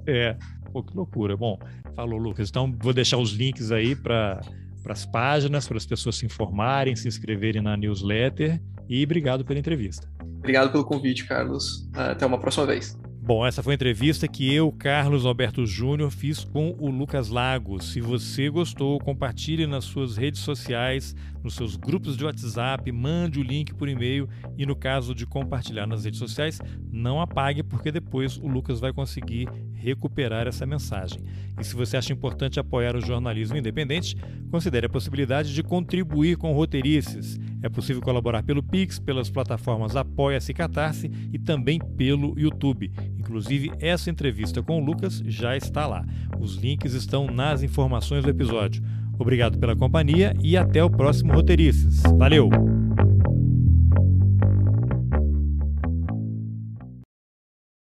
É, pô, que loucura. Bom, falou, Lucas. Então, vou deixar os links aí para as páginas, para as pessoas se informarem, se inscreverem na newsletter. E obrigado pela entrevista. Obrigado pelo convite, Carlos. Até uma próxima vez. Bom, essa foi a entrevista que eu, Carlos Alberto Júnior, fiz com o Lucas Lagos. Se você gostou, compartilhe nas suas redes sociais, nos seus grupos de WhatsApp, mande o link por e-mail e, no caso de compartilhar nas redes sociais, não apague, porque depois o Lucas vai conseguir recuperar essa mensagem. E se você acha importante apoiar o jornalismo independente, considere a possibilidade de contribuir com roteirices. É possível colaborar pelo Pix, pelas plataformas Apoia-se e Catarse e também pelo YouTube. Inclusive, essa entrevista com o Lucas já está lá. Os links estão nas informações do episódio. Obrigado pela companhia e até o próximo Roteirices. Valeu!